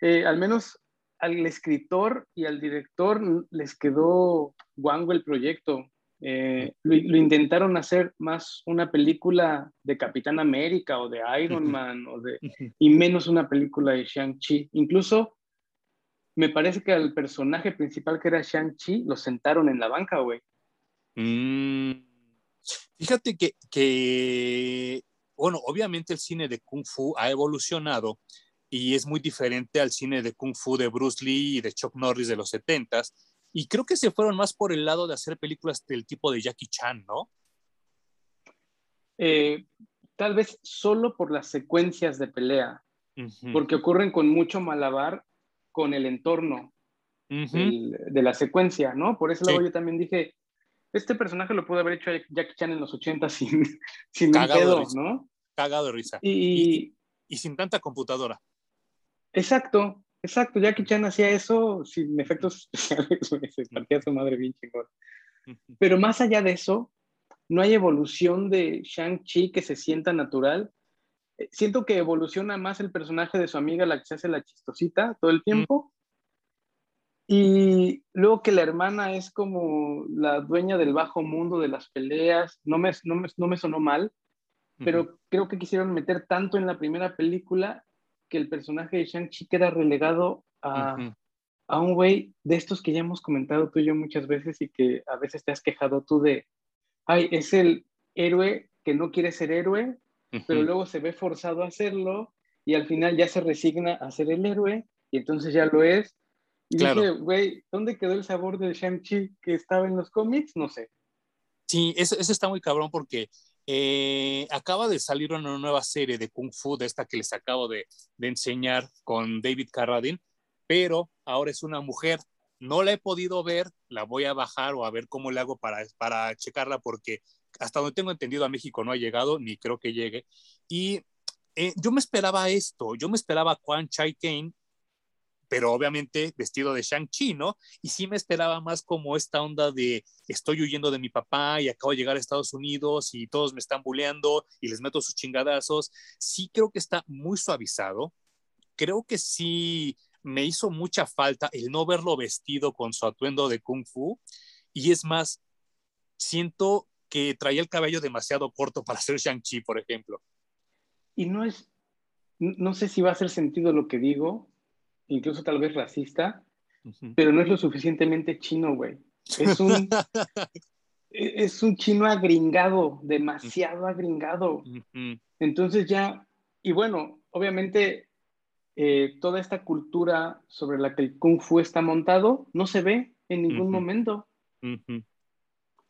eh, al menos al escritor y al director les quedó guango el proyecto. Eh, lo, intentaron hacer más una película de Capitán América o de Iron Man o de, y menos una película de Shang-Chi. Incluso me parece que al personaje principal que era Shang-Chi lo sentaron en la banca, güey. Mm. Fíjate que, bueno, obviamente el cine de Kung Fu ha evolucionado y es muy diferente al cine de Kung Fu de Bruce Lee y de Chuck Norris de los 70s. Y creo que se fueron más por el lado de hacer películas del tipo de Jackie Chan, ¿no? Eh, tal vez solo por las secuencias de pelea, porque ocurren con mucho malabar con el entorno de la secuencia, ¿no? Por eso yo también dije, este personaje lo pudo haber hecho Jackie Chan en los 80 sin, (laughs) sin pedo, ¿no? Cagado de risa. Y, y, sin tanta computadora. Exacto, exacto. Jackie Chan hacía eso sin efectos (laughs) especiales, se partía su madre bien chingón. Pero más allá de eso, no hay evolución de Shang-Chi que se sienta natural. Eh, siento que evoluciona más el personaje de su amiga, la que se hace la chistosita todo el tiempo. Y luego que la hermana es como la dueña del bajo mundo de las peleas, no me, no me, no me sonó mal, pero creo que quisieron meter tanto en la primera película que el personaje de Shang-Chi queda relegado a, a un güey de estos que ya hemos comentado tú y yo muchas veces y que a veces te has quejado tú de, ay, es el héroe que no quiere ser héroe, pero luego se ve forzado a hacerlo y al final ya se resigna a ser el héroe y entonces ya lo es. Y dije, güey, ¿dónde quedó el sabor de Shang-Chi que estaba en los cómics? No sé. Sí, eso, eso está muy cabrón porque eh, acaba de salir una nueva serie de Kung Fu, de esta que les acabo de, de enseñar con David Carradine, pero ahora es una mujer. No la he podido ver, la voy a bajar o a ver cómo le hago para, para checarla porque hasta donde tengo entendido a México no ha llegado, ni creo que llegue. Y eh, yo me esperaba esto, yo me esperaba a Quan Chai Kane, pero obviamente vestido de Shang-Chi, ¿no? Y sí me esperaba más como esta onda de estoy huyendo de mi papá y acabo de llegar a Estados Unidos y todos me están bulleando y les meto sus chingadazos. Sí creo que está muy suavizado. Creo que sí me hizo mucha falta el no verlo vestido con su atuendo de kung fu. Y es más, siento que traía el cabello demasiado corto para ser Shang-Chi, por ejemplo. Y no es, no sé si va a hacer sentido lo que digo, incluso tal vez racista, pero no es lo suficientemente chino, güey. Es un, (laughs) e, es un chino agringado, demasiado agringado. Entonces ya, y bueno, obviamente eh, toda esta cultura sobre la que el kung fu está montado no se ve en ningún momento.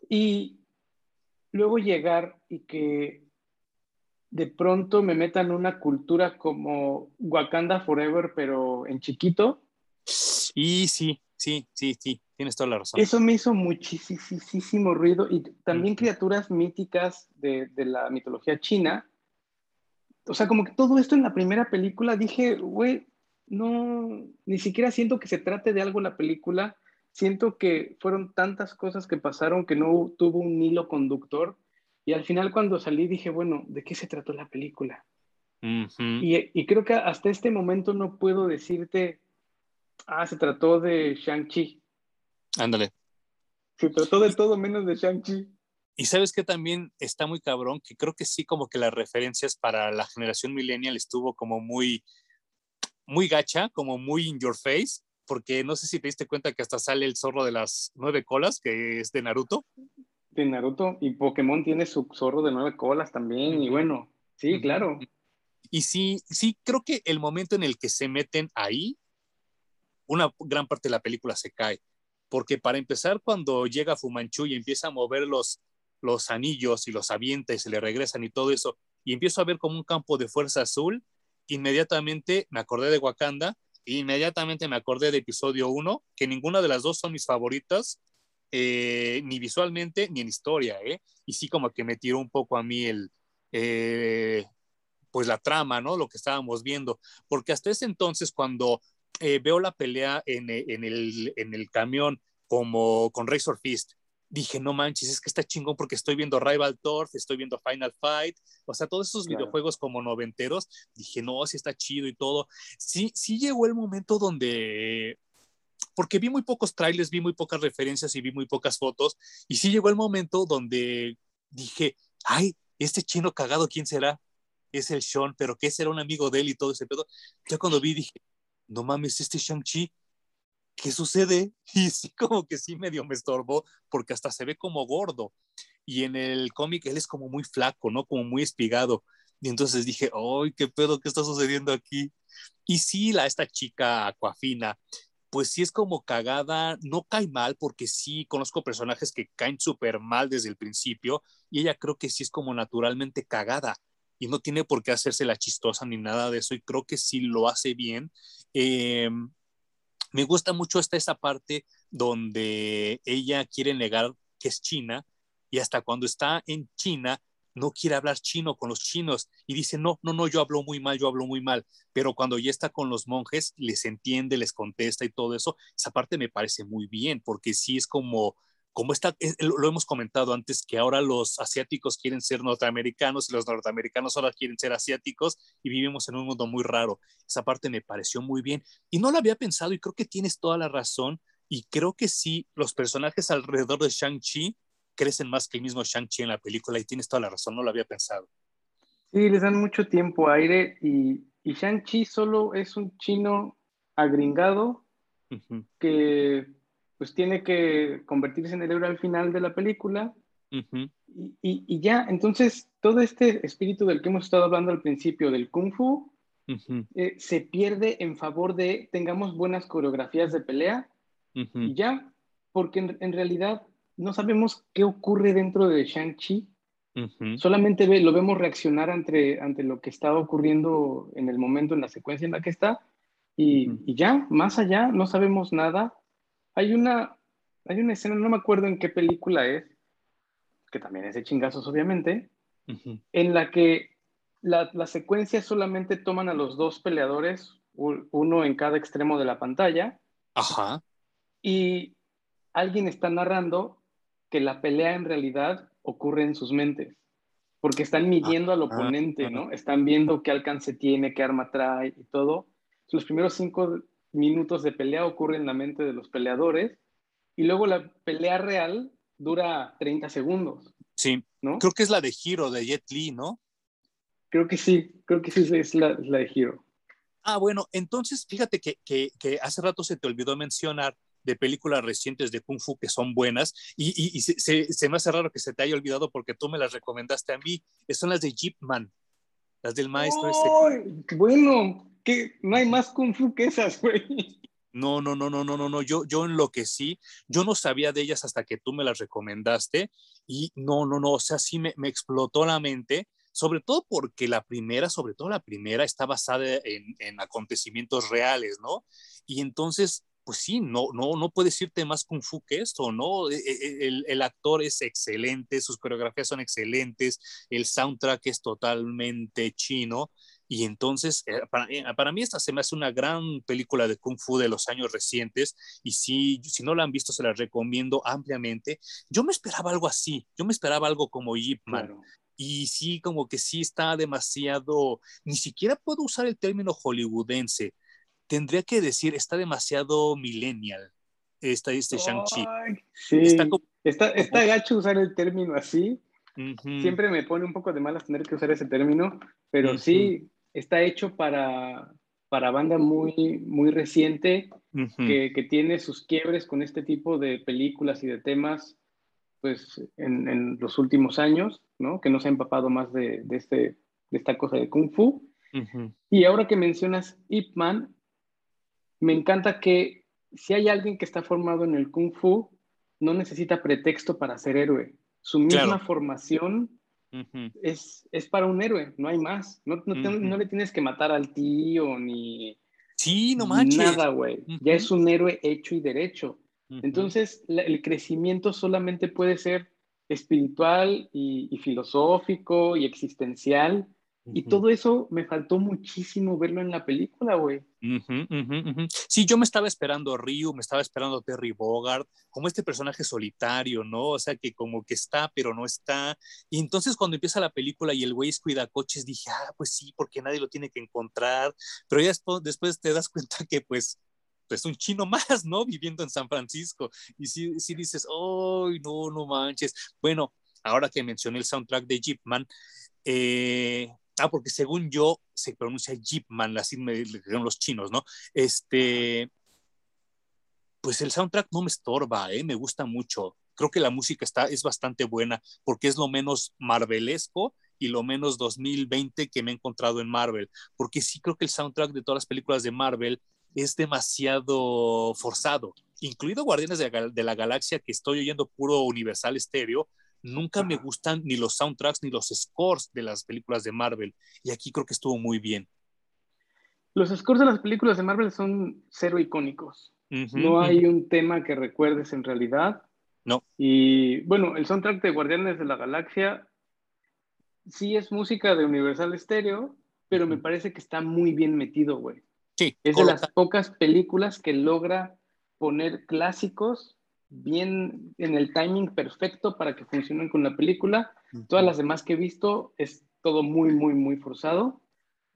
Y luego llegar y que de pronto me metan una cultura como Wakanda Forever, pero en chiquito. Y sí, sí, sí, sí, tienes toda la razón. Eso me hizo muchísimo ruido y también criaturas míticas de, de la mitología china o sea, como que todo esto en la primera película dije, güey, no, ni siquiera siento que se trate de algo la película, siento que fueron tantas cosas que pasaron que no tuvo un hilo conductor y al final cuando salí dije, bueno, ¿de qué se trató la película? y, y, creo que hasta este momento no puedo decirte, ah, se trató de Shang-Chi. Ándale. Se trató de todo menos de Shang-Chi. Y sabes que también está muy cabrón, que creo que sí, como que las referencias para la generación millennial estuvo como muy, muy gacha, como muy in your face, porque no sé si te diste cuenta que hasta sale el zorro de las nueve colas, que es de Naruto. De Naruto, y Pokémon tiene su zorro de nueve colas también, y bueno, sí, claro. Y sí, sí, creo que el momento en el que se meten ahí, una gran parte de la película se cae. Porque para empezar, cuando llega Fumanchu y empieza a mover los, los anillos y los avienta y se le regresan y todo eso, y empiezo a ver como un campo de fuerza azul, inmediatamente me acordé de Wakanda, inmediatamente me acordé de episodio 1, que ninguna de las dos son mis favoritas, eh, ni visualmente ni en historia, ¿eh? Y sí como que me tiró un poco a mí el, eh, pues la trama, ¿no? Lo que estábamos viendo, porque hasta ese entonces cuando eh, veo la pelea en, en, el, en el camión como con Razor Fist, dije, no manches, es que está chingón porque estoy viendo Rival Turf, estoy viendo Final Fight, o sea, todos esos videojuegos como noventeros, dije, no, sí está chido y todo. Sí, sí llegó el momento donde, porque vi muy pocos trailers, vi muy pocas referencias y vi muy pocas fotos, y sí llegó el momento donde dije, ay, este chino cagado, ¿quién será? Es el Sean, pero ¿qué será un amigo de él y todo ese pedo? Ya cuando vi dije, no mames, este Shang-Chi ¿qué sucede? (laughs) Y sí, como que sí medio me estorbó, porque hasta se ve como gordo. Y en el cómic él es como muy flaco, ¿no? Como muy espigado. Y entonces dije, ¡ay, qué pedo! ¿Qué está sucediendo aquí? Y sí, la, esta chica Aquafina, pues sí es como cagada, no cae mal, porque sí conozco personajes que caen súper mal desde el principio, y ella creo que sí es como naturalmente cagada, y no tiene por qué hacerse la chistosa ni nada de eso, y creo que sí lo hace bien. Eh, me gusta mucho esta esa parte donde ella quiere negar que es china y hasta cuando está en China no quiere hablar chino con los chinos y dice, no, no, no, yo hablo muy mal, yo hablo muy mal, pero cuando ya está con los monjes, les entiende, les contesta y todo eso, esa parte me parece muy bien, porque sí es como como está, lo hemos comentado antes, que ahora los asiáticos quieren ser norteamericanos y los norteamericanos ahora quieren ser asiáticos y vivimos en un mundo muy raro. Esa parte me pareció muy bien y no lo había pensado y creo que tienes toda la razón Y creo que sí, los personajes alrededor de Shang-Chi crecen más que el mismo Shang-Chi en la película y tienes toda la razón, no lo había pensado. Sí, les dan mucho tiempo aire y, y Shang-Chi solo es un chino agringado que pues tiene que convertirse en el héroe al final de la película. Y, ya, entonces todo este espíritu del que hemos estado hablando al principio del kung fu eh, se pierde en favor de tengamos buenas coreografías de pelea y ya, porque en, realidad no sabemos qué ocurre dentro de Shang-Chi. Solamente ve, lo vemos reaccionar ante, ante lo que estaba ocurriendo en el momento, en la secuencia en la que está, y, y ya, más allá, no sabemos nada. Hay una, hay una escena, no me acuerdo en qué película es, que también es de chingazos, obviamente, en la que la, la, secuencia solamente toman a los dos peleadores, uno en cada extremo de la pantalla. Ajá. Y alguien está narrando que la pelea en realidad ocurre en sus mentes, porque están midiendo al oponente, ¿no? Están viendo qué alcance tiene, qué arma trae y todo. Los primeros cinco minutos de pelea ocurren en la mente de los peleadores y luego la pelea real dura 30 segundos. Sí, ¿no? Creo que es la de Hiro, de Jet Li, ¿no? Creo que sí, creo que sí es la, la de Hiro. Ah, bueno, entonces fíjate que, que, que, hace rato se te olvidó mencionar de películas recientes de Kung Fu que son buenas y, y, y se, se, me hace raro que se te haya olvidado porque tú me las recomendaste a mí. Son las de Jeep Man, las del maestro. ¡Oh, este. Bueno, que no hay más Kung Fu que esas, güey. No, no, no, no, no, no, no. Yo, yo enloquecí. Yo no sabía de ellas hasta que tú me las recomendaste. Y no, no, no. O sea, sí me, me explotó la mente. Sobre todo porque la primera, sobre todo la primera, está basada en, en acontecimientos reales, ¿no? Y entonces pues sí, no, no, no puedes irte más kung fu que esto, ¿no? E, e, el, el, actor es excelente, sus coreografías son excelentes, el soundtrack es totalmente chino y entonces, eh, para, eh, para, mí esta se me hace una gran película de Kung Fu de los años recientes y si, si no la han visto se la recomiendo ampliamente. Yo me esperaba algo así, yo me esperaba algo como Ip Man. Claro. Y sí, como que sí está demasiado, ni siquiera puedo usar el término hollywoodense, tendría que decir, está demasiado millennial, esta, este Shang-Chi. Sí, está, como, está, está gacho usar el término así. Uh -huh. Siempre me pone un poco de malas tener que usar ese término, pero uh -huh. sí, está hecho para, para banda muy, muy reciente, uh -huh. que, que, tiene sus quiebres con este tipo de películas y de temas, pues en, en los últimos años, ¿no? Que no se ha empapado más de, de, este, de esta cosa de Kung Fu. Y ahora que mencionas Ip Man, me encanta que si hay alguien que está formado en el Kung Fu, no necesita pretexto para ser héroe. Su misma claro. formación Uh -huh. es, es, para un héroe, no hay más. No, no, uh -huh. no, le tienes que matar al tío ni. Sí, no manches. Nada, güey. Uh -huh. Ya es un héroe hecho y derecho. Entonces, la, el crecimiento solamente puede ser espiritual y, y filosófico y existencial. Y todo eso me faltó muchísimo verlo en la película, güey. Uh -huh, uh -huh. Sí, yo me estaba esperando a Ryu, me estaba esperando a Terry Bogard, como este personaje solitario, ¿no? O sea, que como que está, pero no está. Y entonces cuando empieza la película y el güey cuida coches, dije, ah, pues sí, porque nadie lo tiene que encontrar. Pero ya después, después te das (laughs) cuenta que pues pues un chino más, ¿no? Viviendo en San Francisco. Y sí, sí dices, ¡ay, no, no manches! Bueno, ahora que mencioné el soundtrack de Jeep Man, eh, Ah, porque según yo se pronuncia Jeepman, así me dijeron los chinos, ¿no? Este, pues el soundtrack no me estorba, ¿eh? me gusta mucho. Creo que la música está, es bastante buena porque es lo menos marvelesco y lo menos 2020 que me he encontrado en Marvel. Porque sí creo que el soundtrack de todas las películas de Marvel es demasiado forzado, incluido Guardianes de la, Galaxia, que estoy oyendo puro Universal Stereo, nunca me gustan ni los soundtracks ni los scores de las películas de Marvel. Y aquí creo que estuvo muy bien. Los scores de las películas de Marvel son cero icónicos. Uh -huh, no hay uh -huh. un tema que recuerdes en realidad. No. Y bueno, el soundtrack de Guardianes de la Galaxia sí es música de Universal Stereo, pero me parece que está muy bien metido, güey. Sí. Es de las pocas películas que logra poner clásicos bien en el timing perfecto para que funcionen con la película. Uh -huh. Todas las demás que he visto es todo muy, muy, muy forzado.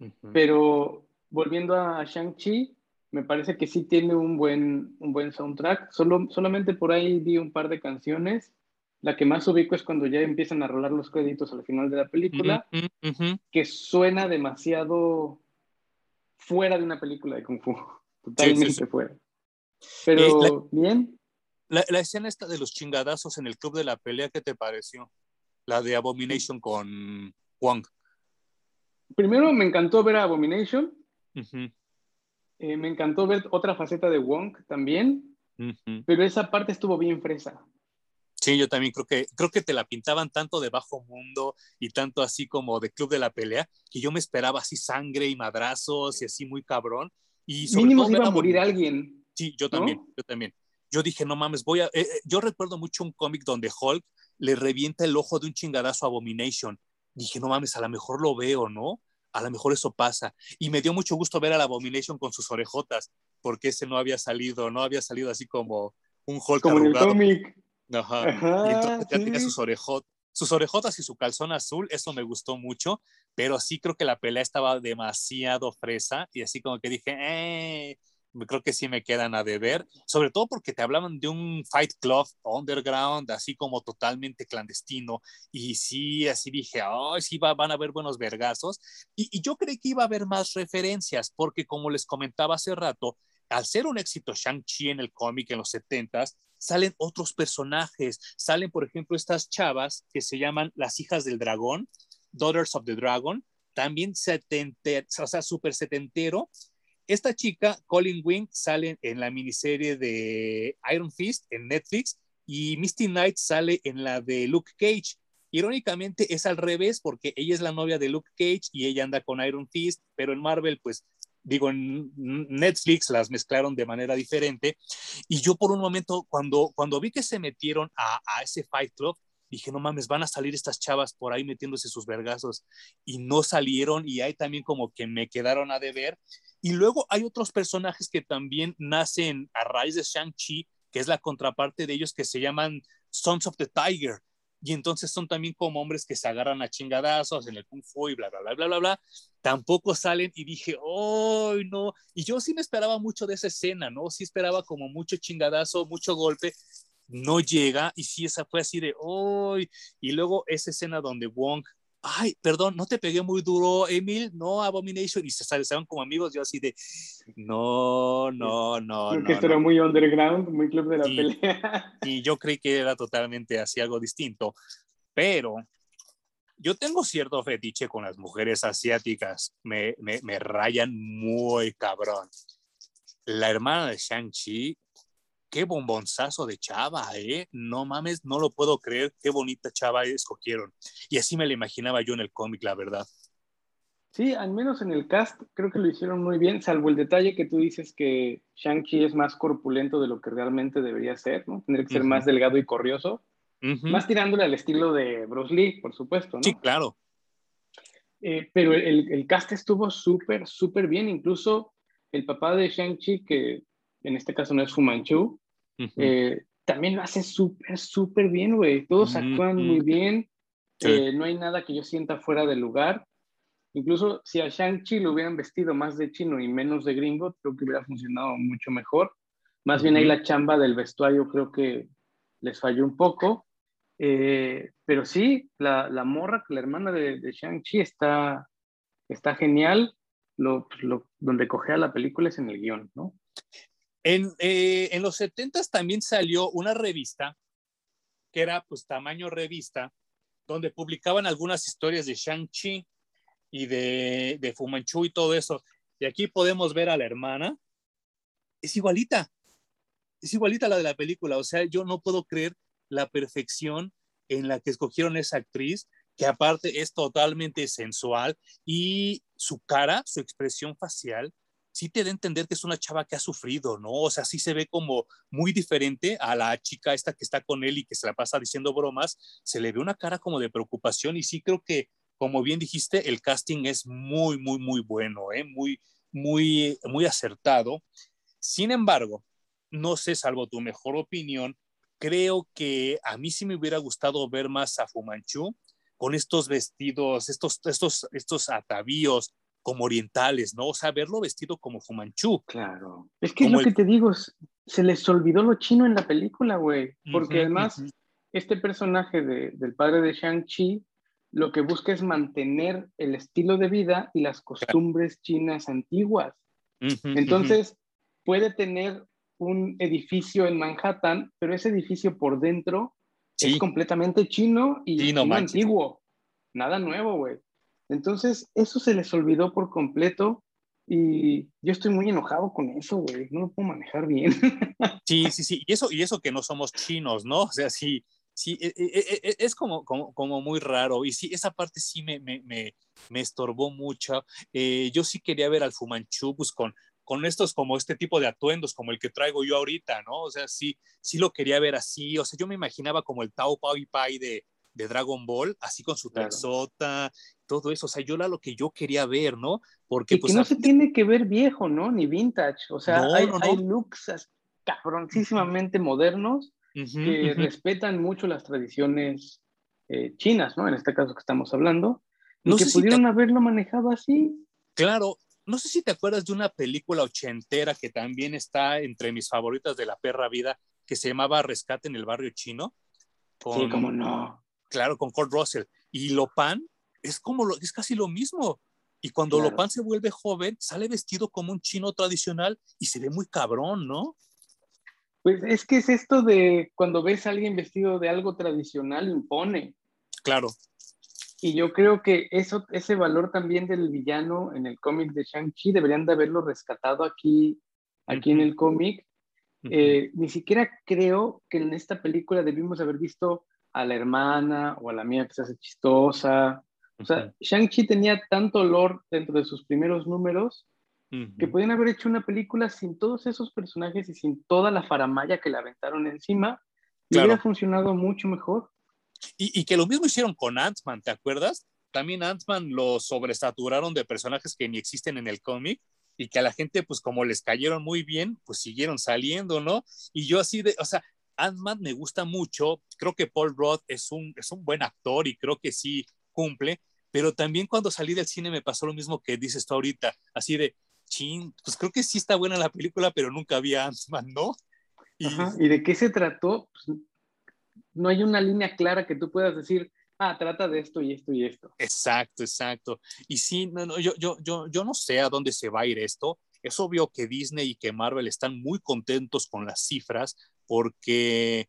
Uh -huh. Pero volviendo a Shang-Chi, me parece que sí tiene un buen, un buen soundtrack. Solo, solamente por ahí vi un par de canciones. La que más ubico es cuando ya empiezan a rolar los créditos al final de la película, que suena demasiado fuera de una película de Kung Fu. Totalmente fuera. Pero eh, bien. La, la, escena esta de los chingadazos en el club de la pelea, ¿qué te pareció? La de Abomination con Wong. Primero me encantó ver a Abomination. Eh, me encantó ver otra faceta de Wong también, pero esa parte estuvo bien fresa. Sí, yo también creo que creo que te la pintaban tanto de bajo mundo y tanto así como de club de la pelea que yo me esperaba así sangre y madrazos y así muy cabrón y sobre mínimo iba a morir alguien. Sí, yo también, yo también. Yo dije, no mames, voy a. Eh, eh, yo recuerdo mucho un cómic donde Hulk le revienta el ojo de un chingadazo a Abomination. Dije, no mames, a lo mejor lo veo, ¿no? a lo mejor eso pasa. Y me dio mucho gusto ver a la Abomination con sus orejotas, porque ese no había salido, no había salido así como un Hulk Como en el cómic. Ajá. y entonces ya tenía sus orejotas. Sus orejotas y su calzón azul, eso me gustó mucho, pero sí creo que la pelea estaba demasiado fresa y así como que dije, eh, creo que sí me quedan a deber, sobre todo porque te hablaban de un Fight Club underground, así como totalmente clandestino, y sí, así dije, ay, sí va, van a haber buenos vergazos, y, y yo creí que iba a haber más referencias, porque como les comentaba hace rato, al ser un éxito Shang-Chi en el cómic en los 70s, salen otros personajes, salen por ejemplo estas chavas que se llaman las hijas del dragón, Daughters of the Dragon, también setentero, o sea, súper setentero, esta chica, Colin Wing, sale en la miniserie de Iron Fist en Netflix y Misty Knight sale en la de Luke Cage. Irónicamente es al revés porque ella es la novia de Luke Cage y ella anda con Iron Fist, pero en Marvel, pues digo, en Netflix las mezclaron de manera diferente. Y yo por un momento, cuando, cuando vi que se metieron a, a ese Fight Club, dije, no mames, van a salir estas chavas por ahí metiéndose sus vergazos. Y no salieron y ahí también como que me quedaron a deber. Y luego hay otros personajes que también nacen a raíz de Shang-Chi, que es la contraparte de ellos que se llaman Sons of the Tiger. Y entonces son también como hombres que se agarran a chingadazos en el Kung Fu y bla, bla, bla, bla, bla, bla. Tampoco salen y dije, ¡ay, no! Y yo sí me esperaba mucho de esa escena, ¿no? Sí esperaba como mucho chingadazo, mucho golpe. No llega y sí, esa fue así de, ¡ay! Y luego esa escena donde Wong ay, perdón, no te pegué muy duro, Emil, no, Abomination, y se salieron como amigos, yo así de, no, no, no. Creo que esto era muy underground, muy club de la pelea. Y yo creí que era totalmente así, algo distinto, pero yo tengo cierto fetiche con las mujeres asiáticas, me, me, me rayan muy cabrón. La hermana de Shang-Chi qué bombonzazo de chava, ¿eh? No mames, no lo puedo creer, qué bonita chava escogieron. Y así me la imaginaba yo en el cómic, la verdad. Sí, al menos en el cast creo que lo hicieron muy bien, salvo el detalle que tú dices que Shang-Chi es más corpulento de lo que realmente debería ser, ¿no? Tendría que ser más delgado y corrioso. Más tirándole al estilo de Bruce Lee, por supuesto, ¿no? Sí, claro. Eh, pero el, el, cast estuvo súper, súper bien. Incluso el papá de Shang-Chi, que en este caso no es Fu Manchu, eh, también lo hace súper, súper bien, güey. Todos actúan muy bien. Eh, no hay nada que yo sienta fuera de lugar. Incluso si a Shang-Chi lo hubieran vestido más de chino y menos de gringo, creo que hubiera funcionado mucho mejor. Más bien ahí la chamba del vestuario creo que les falló un poco. Eh, pero sí, la, la, morra, la hermana de, de Shang-Chi está, está genial. Lo, lo, donde cogea la película es en el guion, ¿no? En, eh, en los 70 también salió una revista que era pues tamaño revista, donde publicaban algunas historias de Shang-Chi y de, de Fu Manchu y todo eso. Y aquí podemos ver a la hermana. Es igualita. Es igualita a la de la película. O sea, yo no puedo creer la perfección en la que escogieron esa actriz, que aparte es totalmente sensual y su cara, su expresión facial sí te da a entender que es una chava que ha sufrido, ¿no? O sea, sí se ve como muy diferente a la chica esta que está con él y que se la pasa diciendo bromas, se le ve una cara como de preocupación y sí creo que, como bien dijiste, el casting es muy, muy, muy bueno, ¿eh? Muy, muy, muy acertado. Sin embargo, no sé, salvo tu mejor opinión, creo que a mí sí me hubiera gustado ver más a Fumanchu con estos vestidos, estos, estos, estos atavíos como orientales, ¿no? O sea, verlo vestido como Fumanchu. Claro. Es que es lo que te digo, se les olvidó lo chino en la película, güey. Porque además, este personaje del padre de Shang-Chi lo que busca es mantener el estilo de vida y las costumbres chinas antiguas. Entonces, puede tener un edificio en Manhattan, pero ese edificio por dentro es completamente chino y antiguo. Nada nuevo, güey. Entonces, eso se les olvidó por completo y yo estoy muy enojado con eso, güey. No lo puedo manejar bien. (laughs) Sí, sí, sí. Y eso, y eso que no somos chinos, ¿no? O sea, sí, sí, e, e, e, es como, como, como muy raro. Y sí, esa parte sí me, me, me, me estorbó mucho. Eh, yo sí quería ver al Fumanchu pues, con, con estos, como este tipo de atuendos, como el que traigo yo ahorita, ¿no? O sea, sí, sí lo quería ver así. O sea, yo me imaginaba como el Tao Pao y Pai de, de Dragon Ball, así con su claro. Todo eso. O sea, yo era lo que yo quería ver, ¿no? Porque pues, que no se tiene que ver viejo, ¿no? Ni vintage. O sea, hay, looks cabroncísimamente modernos que respetan mucho las tradiciones eh, chinas, ¿no? En este caso que estamos hablando. No que pudieron haberlo manejado así. Claro, no sé si te acuerdas de una película ochentera que también está entre mis favoritas de la perra vida, que se llamaba Rescate en el barrio chino. sí, cómo no. Claro, con Kurt Russell. Y Lopan es como lo, es casi lo mismo. Y cuando claro. Lopan se vuelve joven, sale vestido como un chino tradicional y se ve muy cabrón, ¿no? Pues es que es esto de cuando ves a alguien vestido de algo tradicional, impone. Claro. Y yo creo que eso, ese valor también del villano en el cómic de Shang-Chi deberían de haberlo rescatado aquí, aquí uh -huh. en el cómic. Uh -huh. eh, ni siquiera creo que en esta película debimos haber visto a la hermana o a la mía que se hace chistosa. O sea, uh -huh. Shang-Chi tenía tanto olor dentro de sus primeros números que podían haber hecho una película sin todos esos personajes y sin toda la faramaya que le aventaron encima. Y claro. hubiera funcionado mucho mejor. Y, y, que lo mismo hicieron con Ant-Man, ¿te acuerdas? También Ant-Man lo sobresaturaron de personajes que ni existen en el cómic y que a la gente, pues como les cayeron muy bien, pues siguieron saliendo, ¿no? Y yo así de, o sea, Ant-Man me gusta mucho, creo que Paul Roth es un, es un buen actor y creo que sí cumple, pero también cuando salí del cine me pasó lo mismo que dices tú ahorita, así de, chin, pues creo que sí está buena la película, pero nunca había Ant-Man, ¿no? Y... Ajá. ¿Y de qué se trató? Pues, no hay una línea clara que tú puedas decir, ah, trata de esto y esto y esto. Exacto, exacto. Y sí, no, no, yo, yo, yo, yo no sé a dónde se va a ir esto. Es obvio que Disney y que Marvel están muy contentos con las cifras porque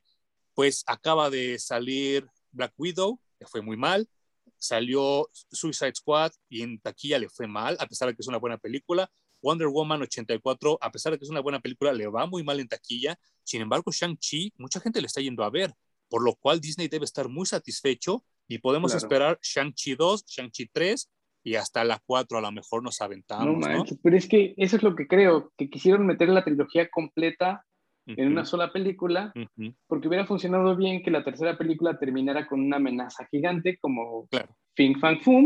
pues acaba de salir Black Widow, que fue muy mal, salió Suicide Squad y en taquilla le fue mal, a pesar de que es una buena película. Wonder Woman 84, a pesar de que es una buena película, le va muy mal en taquilla. Sin embargo, Shang-Chi, mucha gente le está yendo a ver, por lo cual Disney debe estar muy satisfecho y podemos claro. esperar Shang-Chi 2, Shang-Chi 3 y hasta la 4 a lo mejor nos aventamos. No, manches, ¿no? pero es que eso es lo que creo, que quisieron meter la trilogía completa uh -huh. en una sola película, uh -huh. porque hubiera funcionado bien que la tercera película terminara con una amenaza gigante como claro. Fing Fang Fum,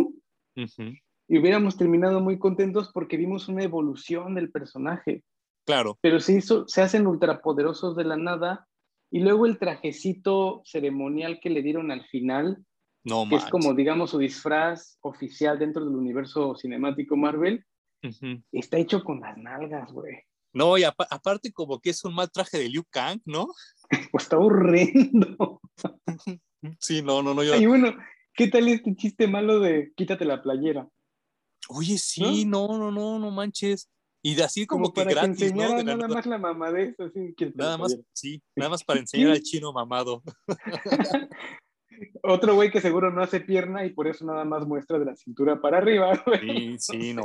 uh -huh. y hubiéramos terminado muy contentos porque vimos una evolución del personaje. Claro. Pero se, hizo, se hacen ultrapoderosos de la nada, y luego el trajecito ceremonial que le dieron al final, no que es como, digamos, su disfraz oficial dentro del universo cinemático Marvel, está hecho con las nalgas, güey. No, y aparte como que es un mal traje de Liu Kang, ¿no? (laughs) Pues está horrendo. (laughs) sí, no, no, no. Yo... Y bueno, ¿qué tal este chiste malo de quítate la playera? Oye, sí, no, no, no, no, no manches. Y de así como, como que para gratis, que enseñara ¿no? nada más la mamadez, así que Nada más, sí, nada más para (laughs) enseñar al chino mamado. Otro güey que seguro no hace pierna y por eso nada más muestra de la cintura para arriba, güey. Sí, sí, no,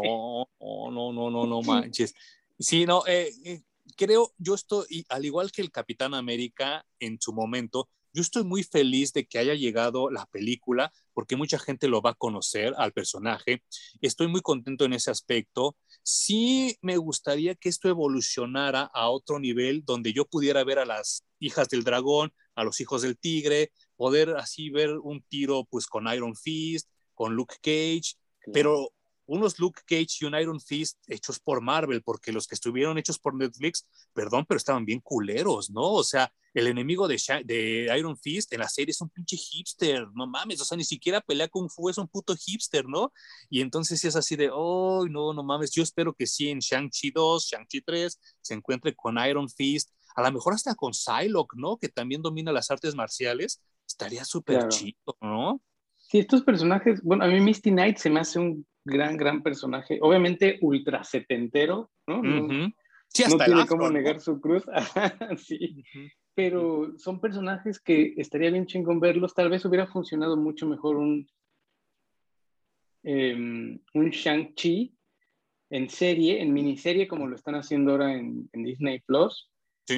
no, no, no, no manches. Sí, no, eh, eh, creo, yo estoy, al igual que el Capitán América en su momento, yo estoy muy feliz de que haya llegado la película porque mucha gente lo va a conocer al personaje. Estoy muy contento en ese aspecto. Sí me gustaría que esto evolucionara a otro nivel donde yo pudiera ver a las hijas del dragón, a los hijos del tigre, poder así ver un tiro pues con Iron Fist, con Luke Cage, pero unos Luke Cage y un Iron Fist hechos por Marvel, porque los que estuvieron hechos por Netflix, perdón, pero estaban bien culeros, ¿no? O sea, el enemigo de, de Iron Fist en la serie es un pinche hipster, no mames, o sea, ni siquiera pelea Kung Fu, es un puto hipster, ¿no? Y entonces es así de, oh, no, no mames, yo espero que sí en Shang-Chi 2, Shang-Chi 3 se encuentre con Iron Fist, a lo mejor hasta con Psylocke, ¿no? Que también domina las artes marciales, estaría súper chido, ¿no? Sí, estos personajes, bueno, a mí Misty Knight se me hace un gran, gran personaje, obviamente ultra setentero, ¿no? no, tiene cómo negar su cruz, (laughs) sí, pero son personajes que estaría bien chingón verlos, tal vez hubiera funcionado mucho mejor un, um, un Shang-Chi en serie, en miniserie, como lo están haciendo ahora en, en Disney Plus.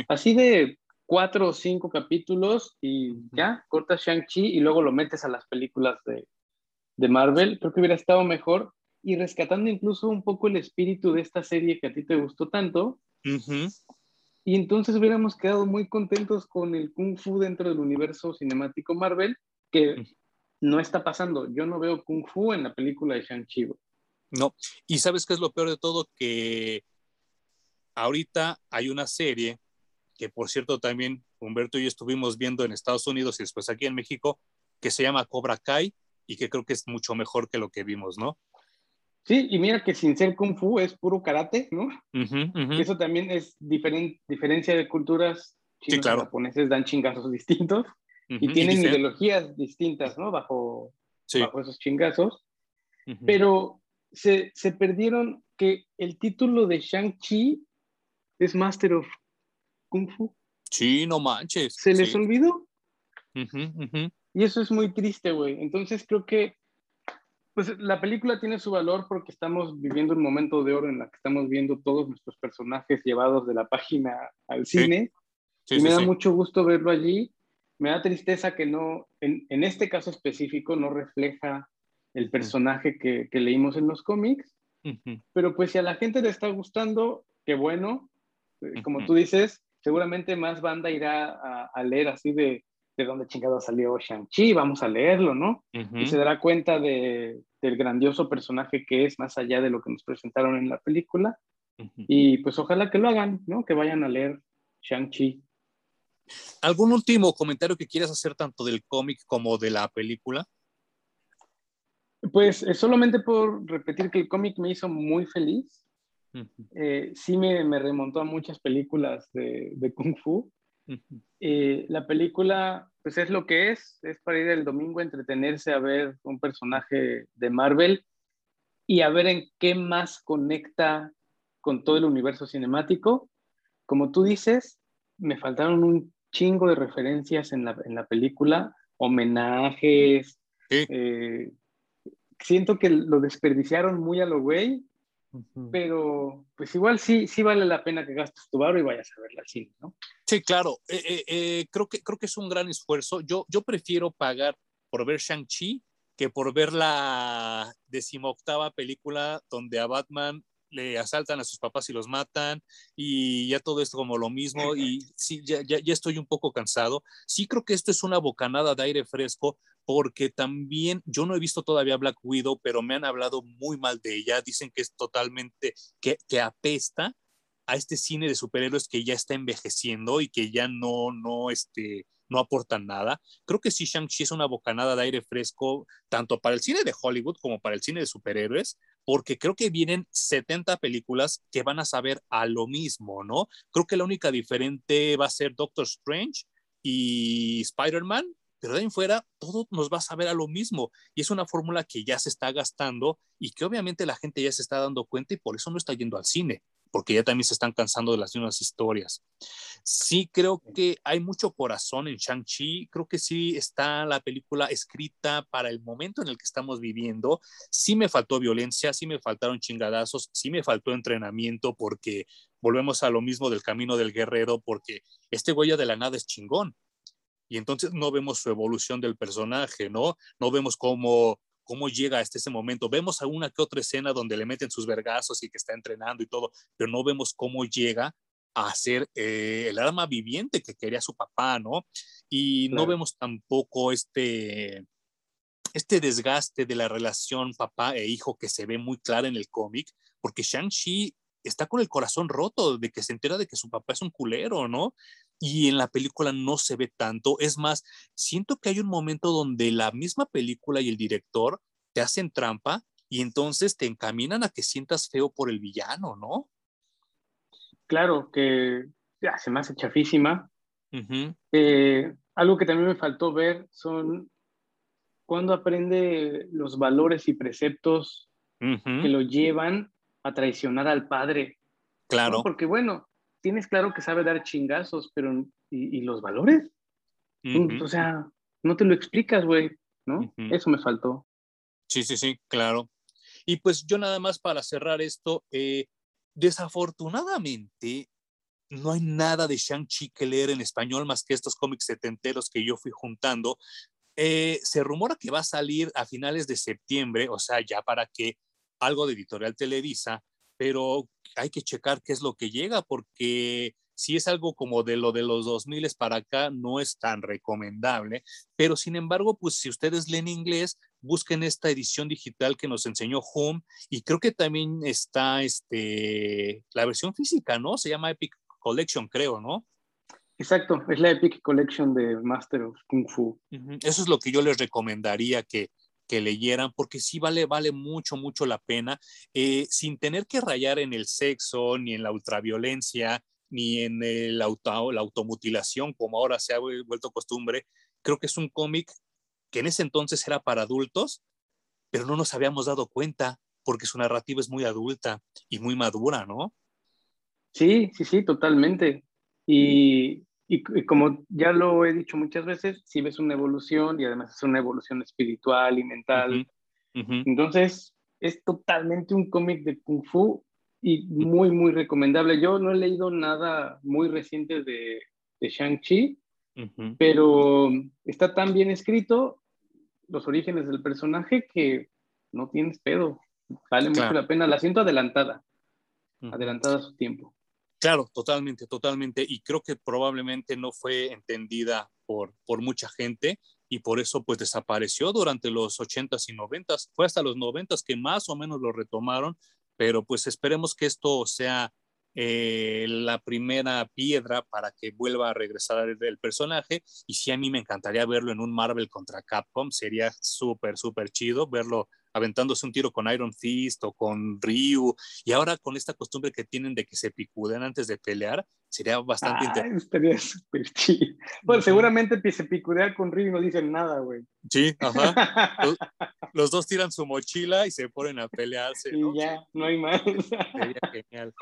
Así de cuatro o cinco capítulos y ya, cortas Shang-Chi y luego lo metes a las películas de, de Marvel. Creo que hubiera estado mejor y rescatando incluso un poco el espíritu de esta serie que a ti te gustó tanto. Y entonces hubiéramos quedado muy contentos con el Kung Fu dentro del universo cinemático Marvel, que no está pasando. Yo no veo Kung Fu en la película de Shang-Chi. No, y sabes qué es lo peor de todo, que ahorita hay una serie que por cierto también Humberto y yo estuvimos viendo en Estados Unidos y después aquí en México, que se llama Cobra Kai y que creo que es mucho mejor que lo que vimos, ¿no? Sí, y mira que sin ser kung fu es puro karate, ¿no? Eso también es diferencia de culturas. Chinos sí, japoneses dan chingazos (laughs) distintos y tienen ideologías distintas, ¿no? Bajo, bajo esos chingazos. Pero se, se, perdieron que el título de Shang-Chi es Master of Kung Fu. Sí, no manches. Se les olvidó. Y eso es muy triste, güey. Entonces creo que pues la película tiene su valor porque estamos viviendo un momento de oro en la que estamos viendo todos nuestros personajes llevados de la página al cine. y me da mucho gusto verlo allí. Me da tristeza que no, en, en este caso específico, no refleja el personaje que, que leímos en los cómics. Pero pues si a la gente le está gustando, qué bueno. Eh, como tú dices, seguramente más banda irá a, a leer así de de dónde chingado salió Shang-Chi, vamos a leerlo, ¿no? Y se dará cuenta de, del grandioso personaje que es más allá de lo que nos presentaron en la película. Y pues ojalá que lo hagan, ¿no? Que vayan a leer Shang-Chi. ¿Algún último comentario que quieras hacer tanto del cómic como de la película? Pues solamente por repetir que el cómic me hizo muy feliz. Eh, sí me, me, remontó a muchas películas de, de Kung Fu. Eh, la película, pues es lo que es, es para ir el domingo a entretenerse a ver un personaje de Marvel y a ver en qué más conecta con todo el universo cinemático. Como tú dices, me faltaron un chingo de referencias en la, en la película, homenajes. Eh, siento que lo desperdiciaron muy a lo güey pero pues igual sí, sí vale la pena que gastes tu barro y vayas a verla al cine, ¿no? Sí, claro. Eh, eh, eh, creo, que, creo que es un gran esfuerzo. Yo, yo prefiero pagar por ver Shang-Chi que por ver la decimoctava película donde a Batman le asaltan a sus papás y los matan y ya todo esto como lo mismo y sí, ya, ya, ya, estoy un poco cansado. Sí creo que esto es una bocanada de aire fresco porque también yo no he visto todavía Black Widow, pero me han hablado muy mal de ella, dicen que es totalmente, que, que apesta a este cine de superhéroes que ya está envejeciendo y que ya no, no, este, no aportan nada. Creo que sí, Shang-Chi es una bocanada de aire fresco, tanto para el cine de Hollywood como para el cine de superhéroes, porque creo que vienen 70 películas que van a saber a lo mismo, ¿no? Creo que la única diferente va a ser Doctor Strange y Spider-Man, pero de ahí en fuera todo nos va a saber a lo mismo y es una fórmula que ya se está gastando y que obviamente la gente ya se está dando cuenta y por eso no está yendo al cine porque ya también se están cansando de las mismas historias. Sí creo que hay mucho corazón en Shang-Chi, creo que sí está la película escrita para el momento en el que estamos viviendo. Sí me faltó violencia, sí me faltaron chingadazos, sí me faltó entrenamiento porque volvemos a lo mismo del camino del guerrero porque este güey de la nada es chingón. Y entonces no vemos su evolución del personaje, ¿no? No vemos cómo cómo llega hasta ese momento. Vemos alguna que otra escena donde le meten sus vergazos y que está entrenando y todo, pero no vemos cómo llega a ser eh, el arma viviente que quería su papá, ¿no? Y no vemos tampoco este, este desgaste de la relación papá e hijo que se ve muy clara en el cómic, porque Shang-Chi está con el corazón roto de que se entera de que su papá es un culero, ¿no? Y en la película no se ve tanto. Es más, siento que hay un momento donde la misma película y el director te hacen trampa y entonces te encaminan a que sientas feo por el villano, ¿no? Claro, que ya, se me hace chafísima. Eh, algo que también me faltó ver son cuando aprende los valores y preceptos que lo llevan a traicionar al padre. Claro. Porque bueno, tienes claro que sabe dar chingazos, pero ¿y, los valores? O sea, no te lo explicas, güey, ¿no? Eso me faltó. Sí, sí, sí, claro. Y pues yo nada más para cerrar esto, eh, desafortunadamente no hay nada de Shang-Chi que leer en español más que estos cómics setenteros que yo fui juntando. Eh, se rumora que va a salir a finales de septiembre, o sea, ya para que algo de editorial Televisa, pero hay que checar qué es lo que llega, porque si es algo como de lo de los 2000 para acá, no es tan recomendable, pero sin embargo, pues si ustedes leen inglés, busquen esta edición digital que nos enseñó Home y creo que también está este, la versión física, ¿no? Se llama Epic Collection, creo, ¿no? Exacto, es la Epic Collection de Master of Kung Fu. Eso es lo que yo les recomendaría que, que leyeran, porque sí vale, vale mucho, mucho la pena, eh, sin tener que rayar en el sexo, ni en la ultraviolencia, ni en el auto, la automutilación, como ahora se ha vuelto costumbre. Creo que es un cómic que en ese entonces era para adultos, pero no nos habíamos dado cuenta, porque su narrativa es muy adulta y muy madura, ¿no? Sí, sí, sí, totalmente. Y y, como ya lo he dicho muchas veces, si ves una evolución y además es una evolución espiritual y mental. Entonces, es totalmente un cómic de Kung Fu y muy, muy recomendable. Yo no he leído nada muy reciente de, de Shang-Chi, pero está tan bien escrito los orígenes del personaje que no tienes pedo. Vale mucho la pena. La siento adelantada, adelantada a su tiempo. Claro, totalmente, totalmente. Y creo que probablemente no fue entendida por, por mucha gente y por eso pues desapareció durante los 80s y 90s. Fue hasta los 90s que más o menos lo retomaron, pero pues esperemos que esto sea eh, la primera piedra para que vuelva a regresar el, personaje. Y sí, a mí me encantaría verlo en un Marvel contra Capcom, sería súper, súper chido verlo aventándose un tiro con Iron Fist o con Ryu, y ahora con esta costumbre que tienen de que se picuden antes de pelear, sería bastante interesante. (laughs) Bueno, seguramente se picudea con Ryu y no dicen nada, güey. Sí, ajá. (laughs) los, dos tiran su mochila y se ponen a pelearse. Y ya, no hay más. Sería genial.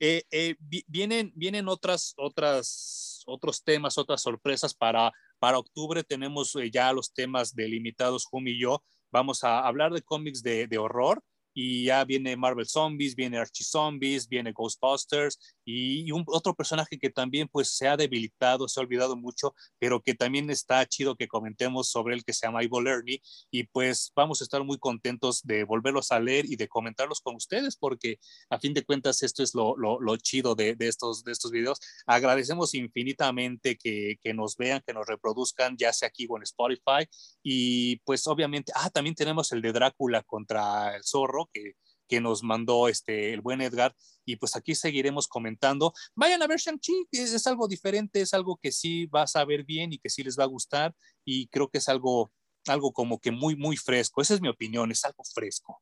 Eh, eh, vienen, vienen otras, otras, otros temas, otras sorpresas para, para octubre. Tenemos eh, ya los temas delimitados, Jumi y yo vamos a hablar de cómics de, de horror y ya viene Marvel Zombies, viene Archie Zombies, viene Ghostbusters y, un, otro personaje que también pues se ha debilitado, se ha olvidado mucho, pero que también está chido que comentemos sobre él que se llama Ivo Lerny y pues vamos a estar muy contentos de volverlos a leer y de comentarlos con ustedes porque a fin de cuentas esto es lo, lo, lo chido de, de, estos, de estos videos. Agradecemos infinitamente que, que nos vean, que nos reproduzcan, ya sea aquí o en Spotify y pues obviamente, ah, también tenemos el de Drácula contra el zorro que, que nos mandó este, el buen Edgar. Y pues aquí seguiremos comentando. Vayan a ver Shang-Chi, es, algo diferente, es algo que sí vas a ver bien y que sí les va a gustar. Y creo que es algo, algo como que muy, muy fresco. Esa es mi opinión, es algo fresco.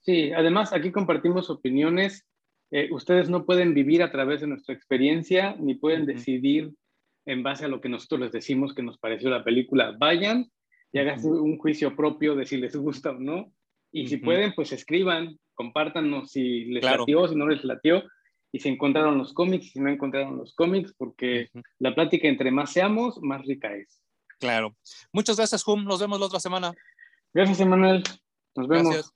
Sí, además aquí compartimos opiniones. Eh, ustedes no pueden vivir a través de nuestra experiencia, ni pueden decidir en base a lo que nosotros les decimos que nos pareció la película. Vayan y hagan un juicio propio de si les gusta o no y si pueden, pues escriban, compártanos si les latió, si no les latió, y si encontraron los cómics, si no encontraron los cómics, porque la plática entre más seamos, más rica es. Claro. Muchas gracias, Hum. Nos vemos la otra semana. Gracias, Emanuel. Nos vemos.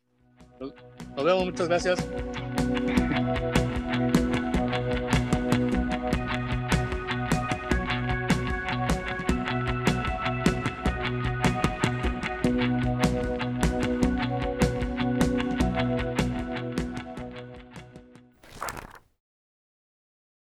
Nos vemos, muchas gracias.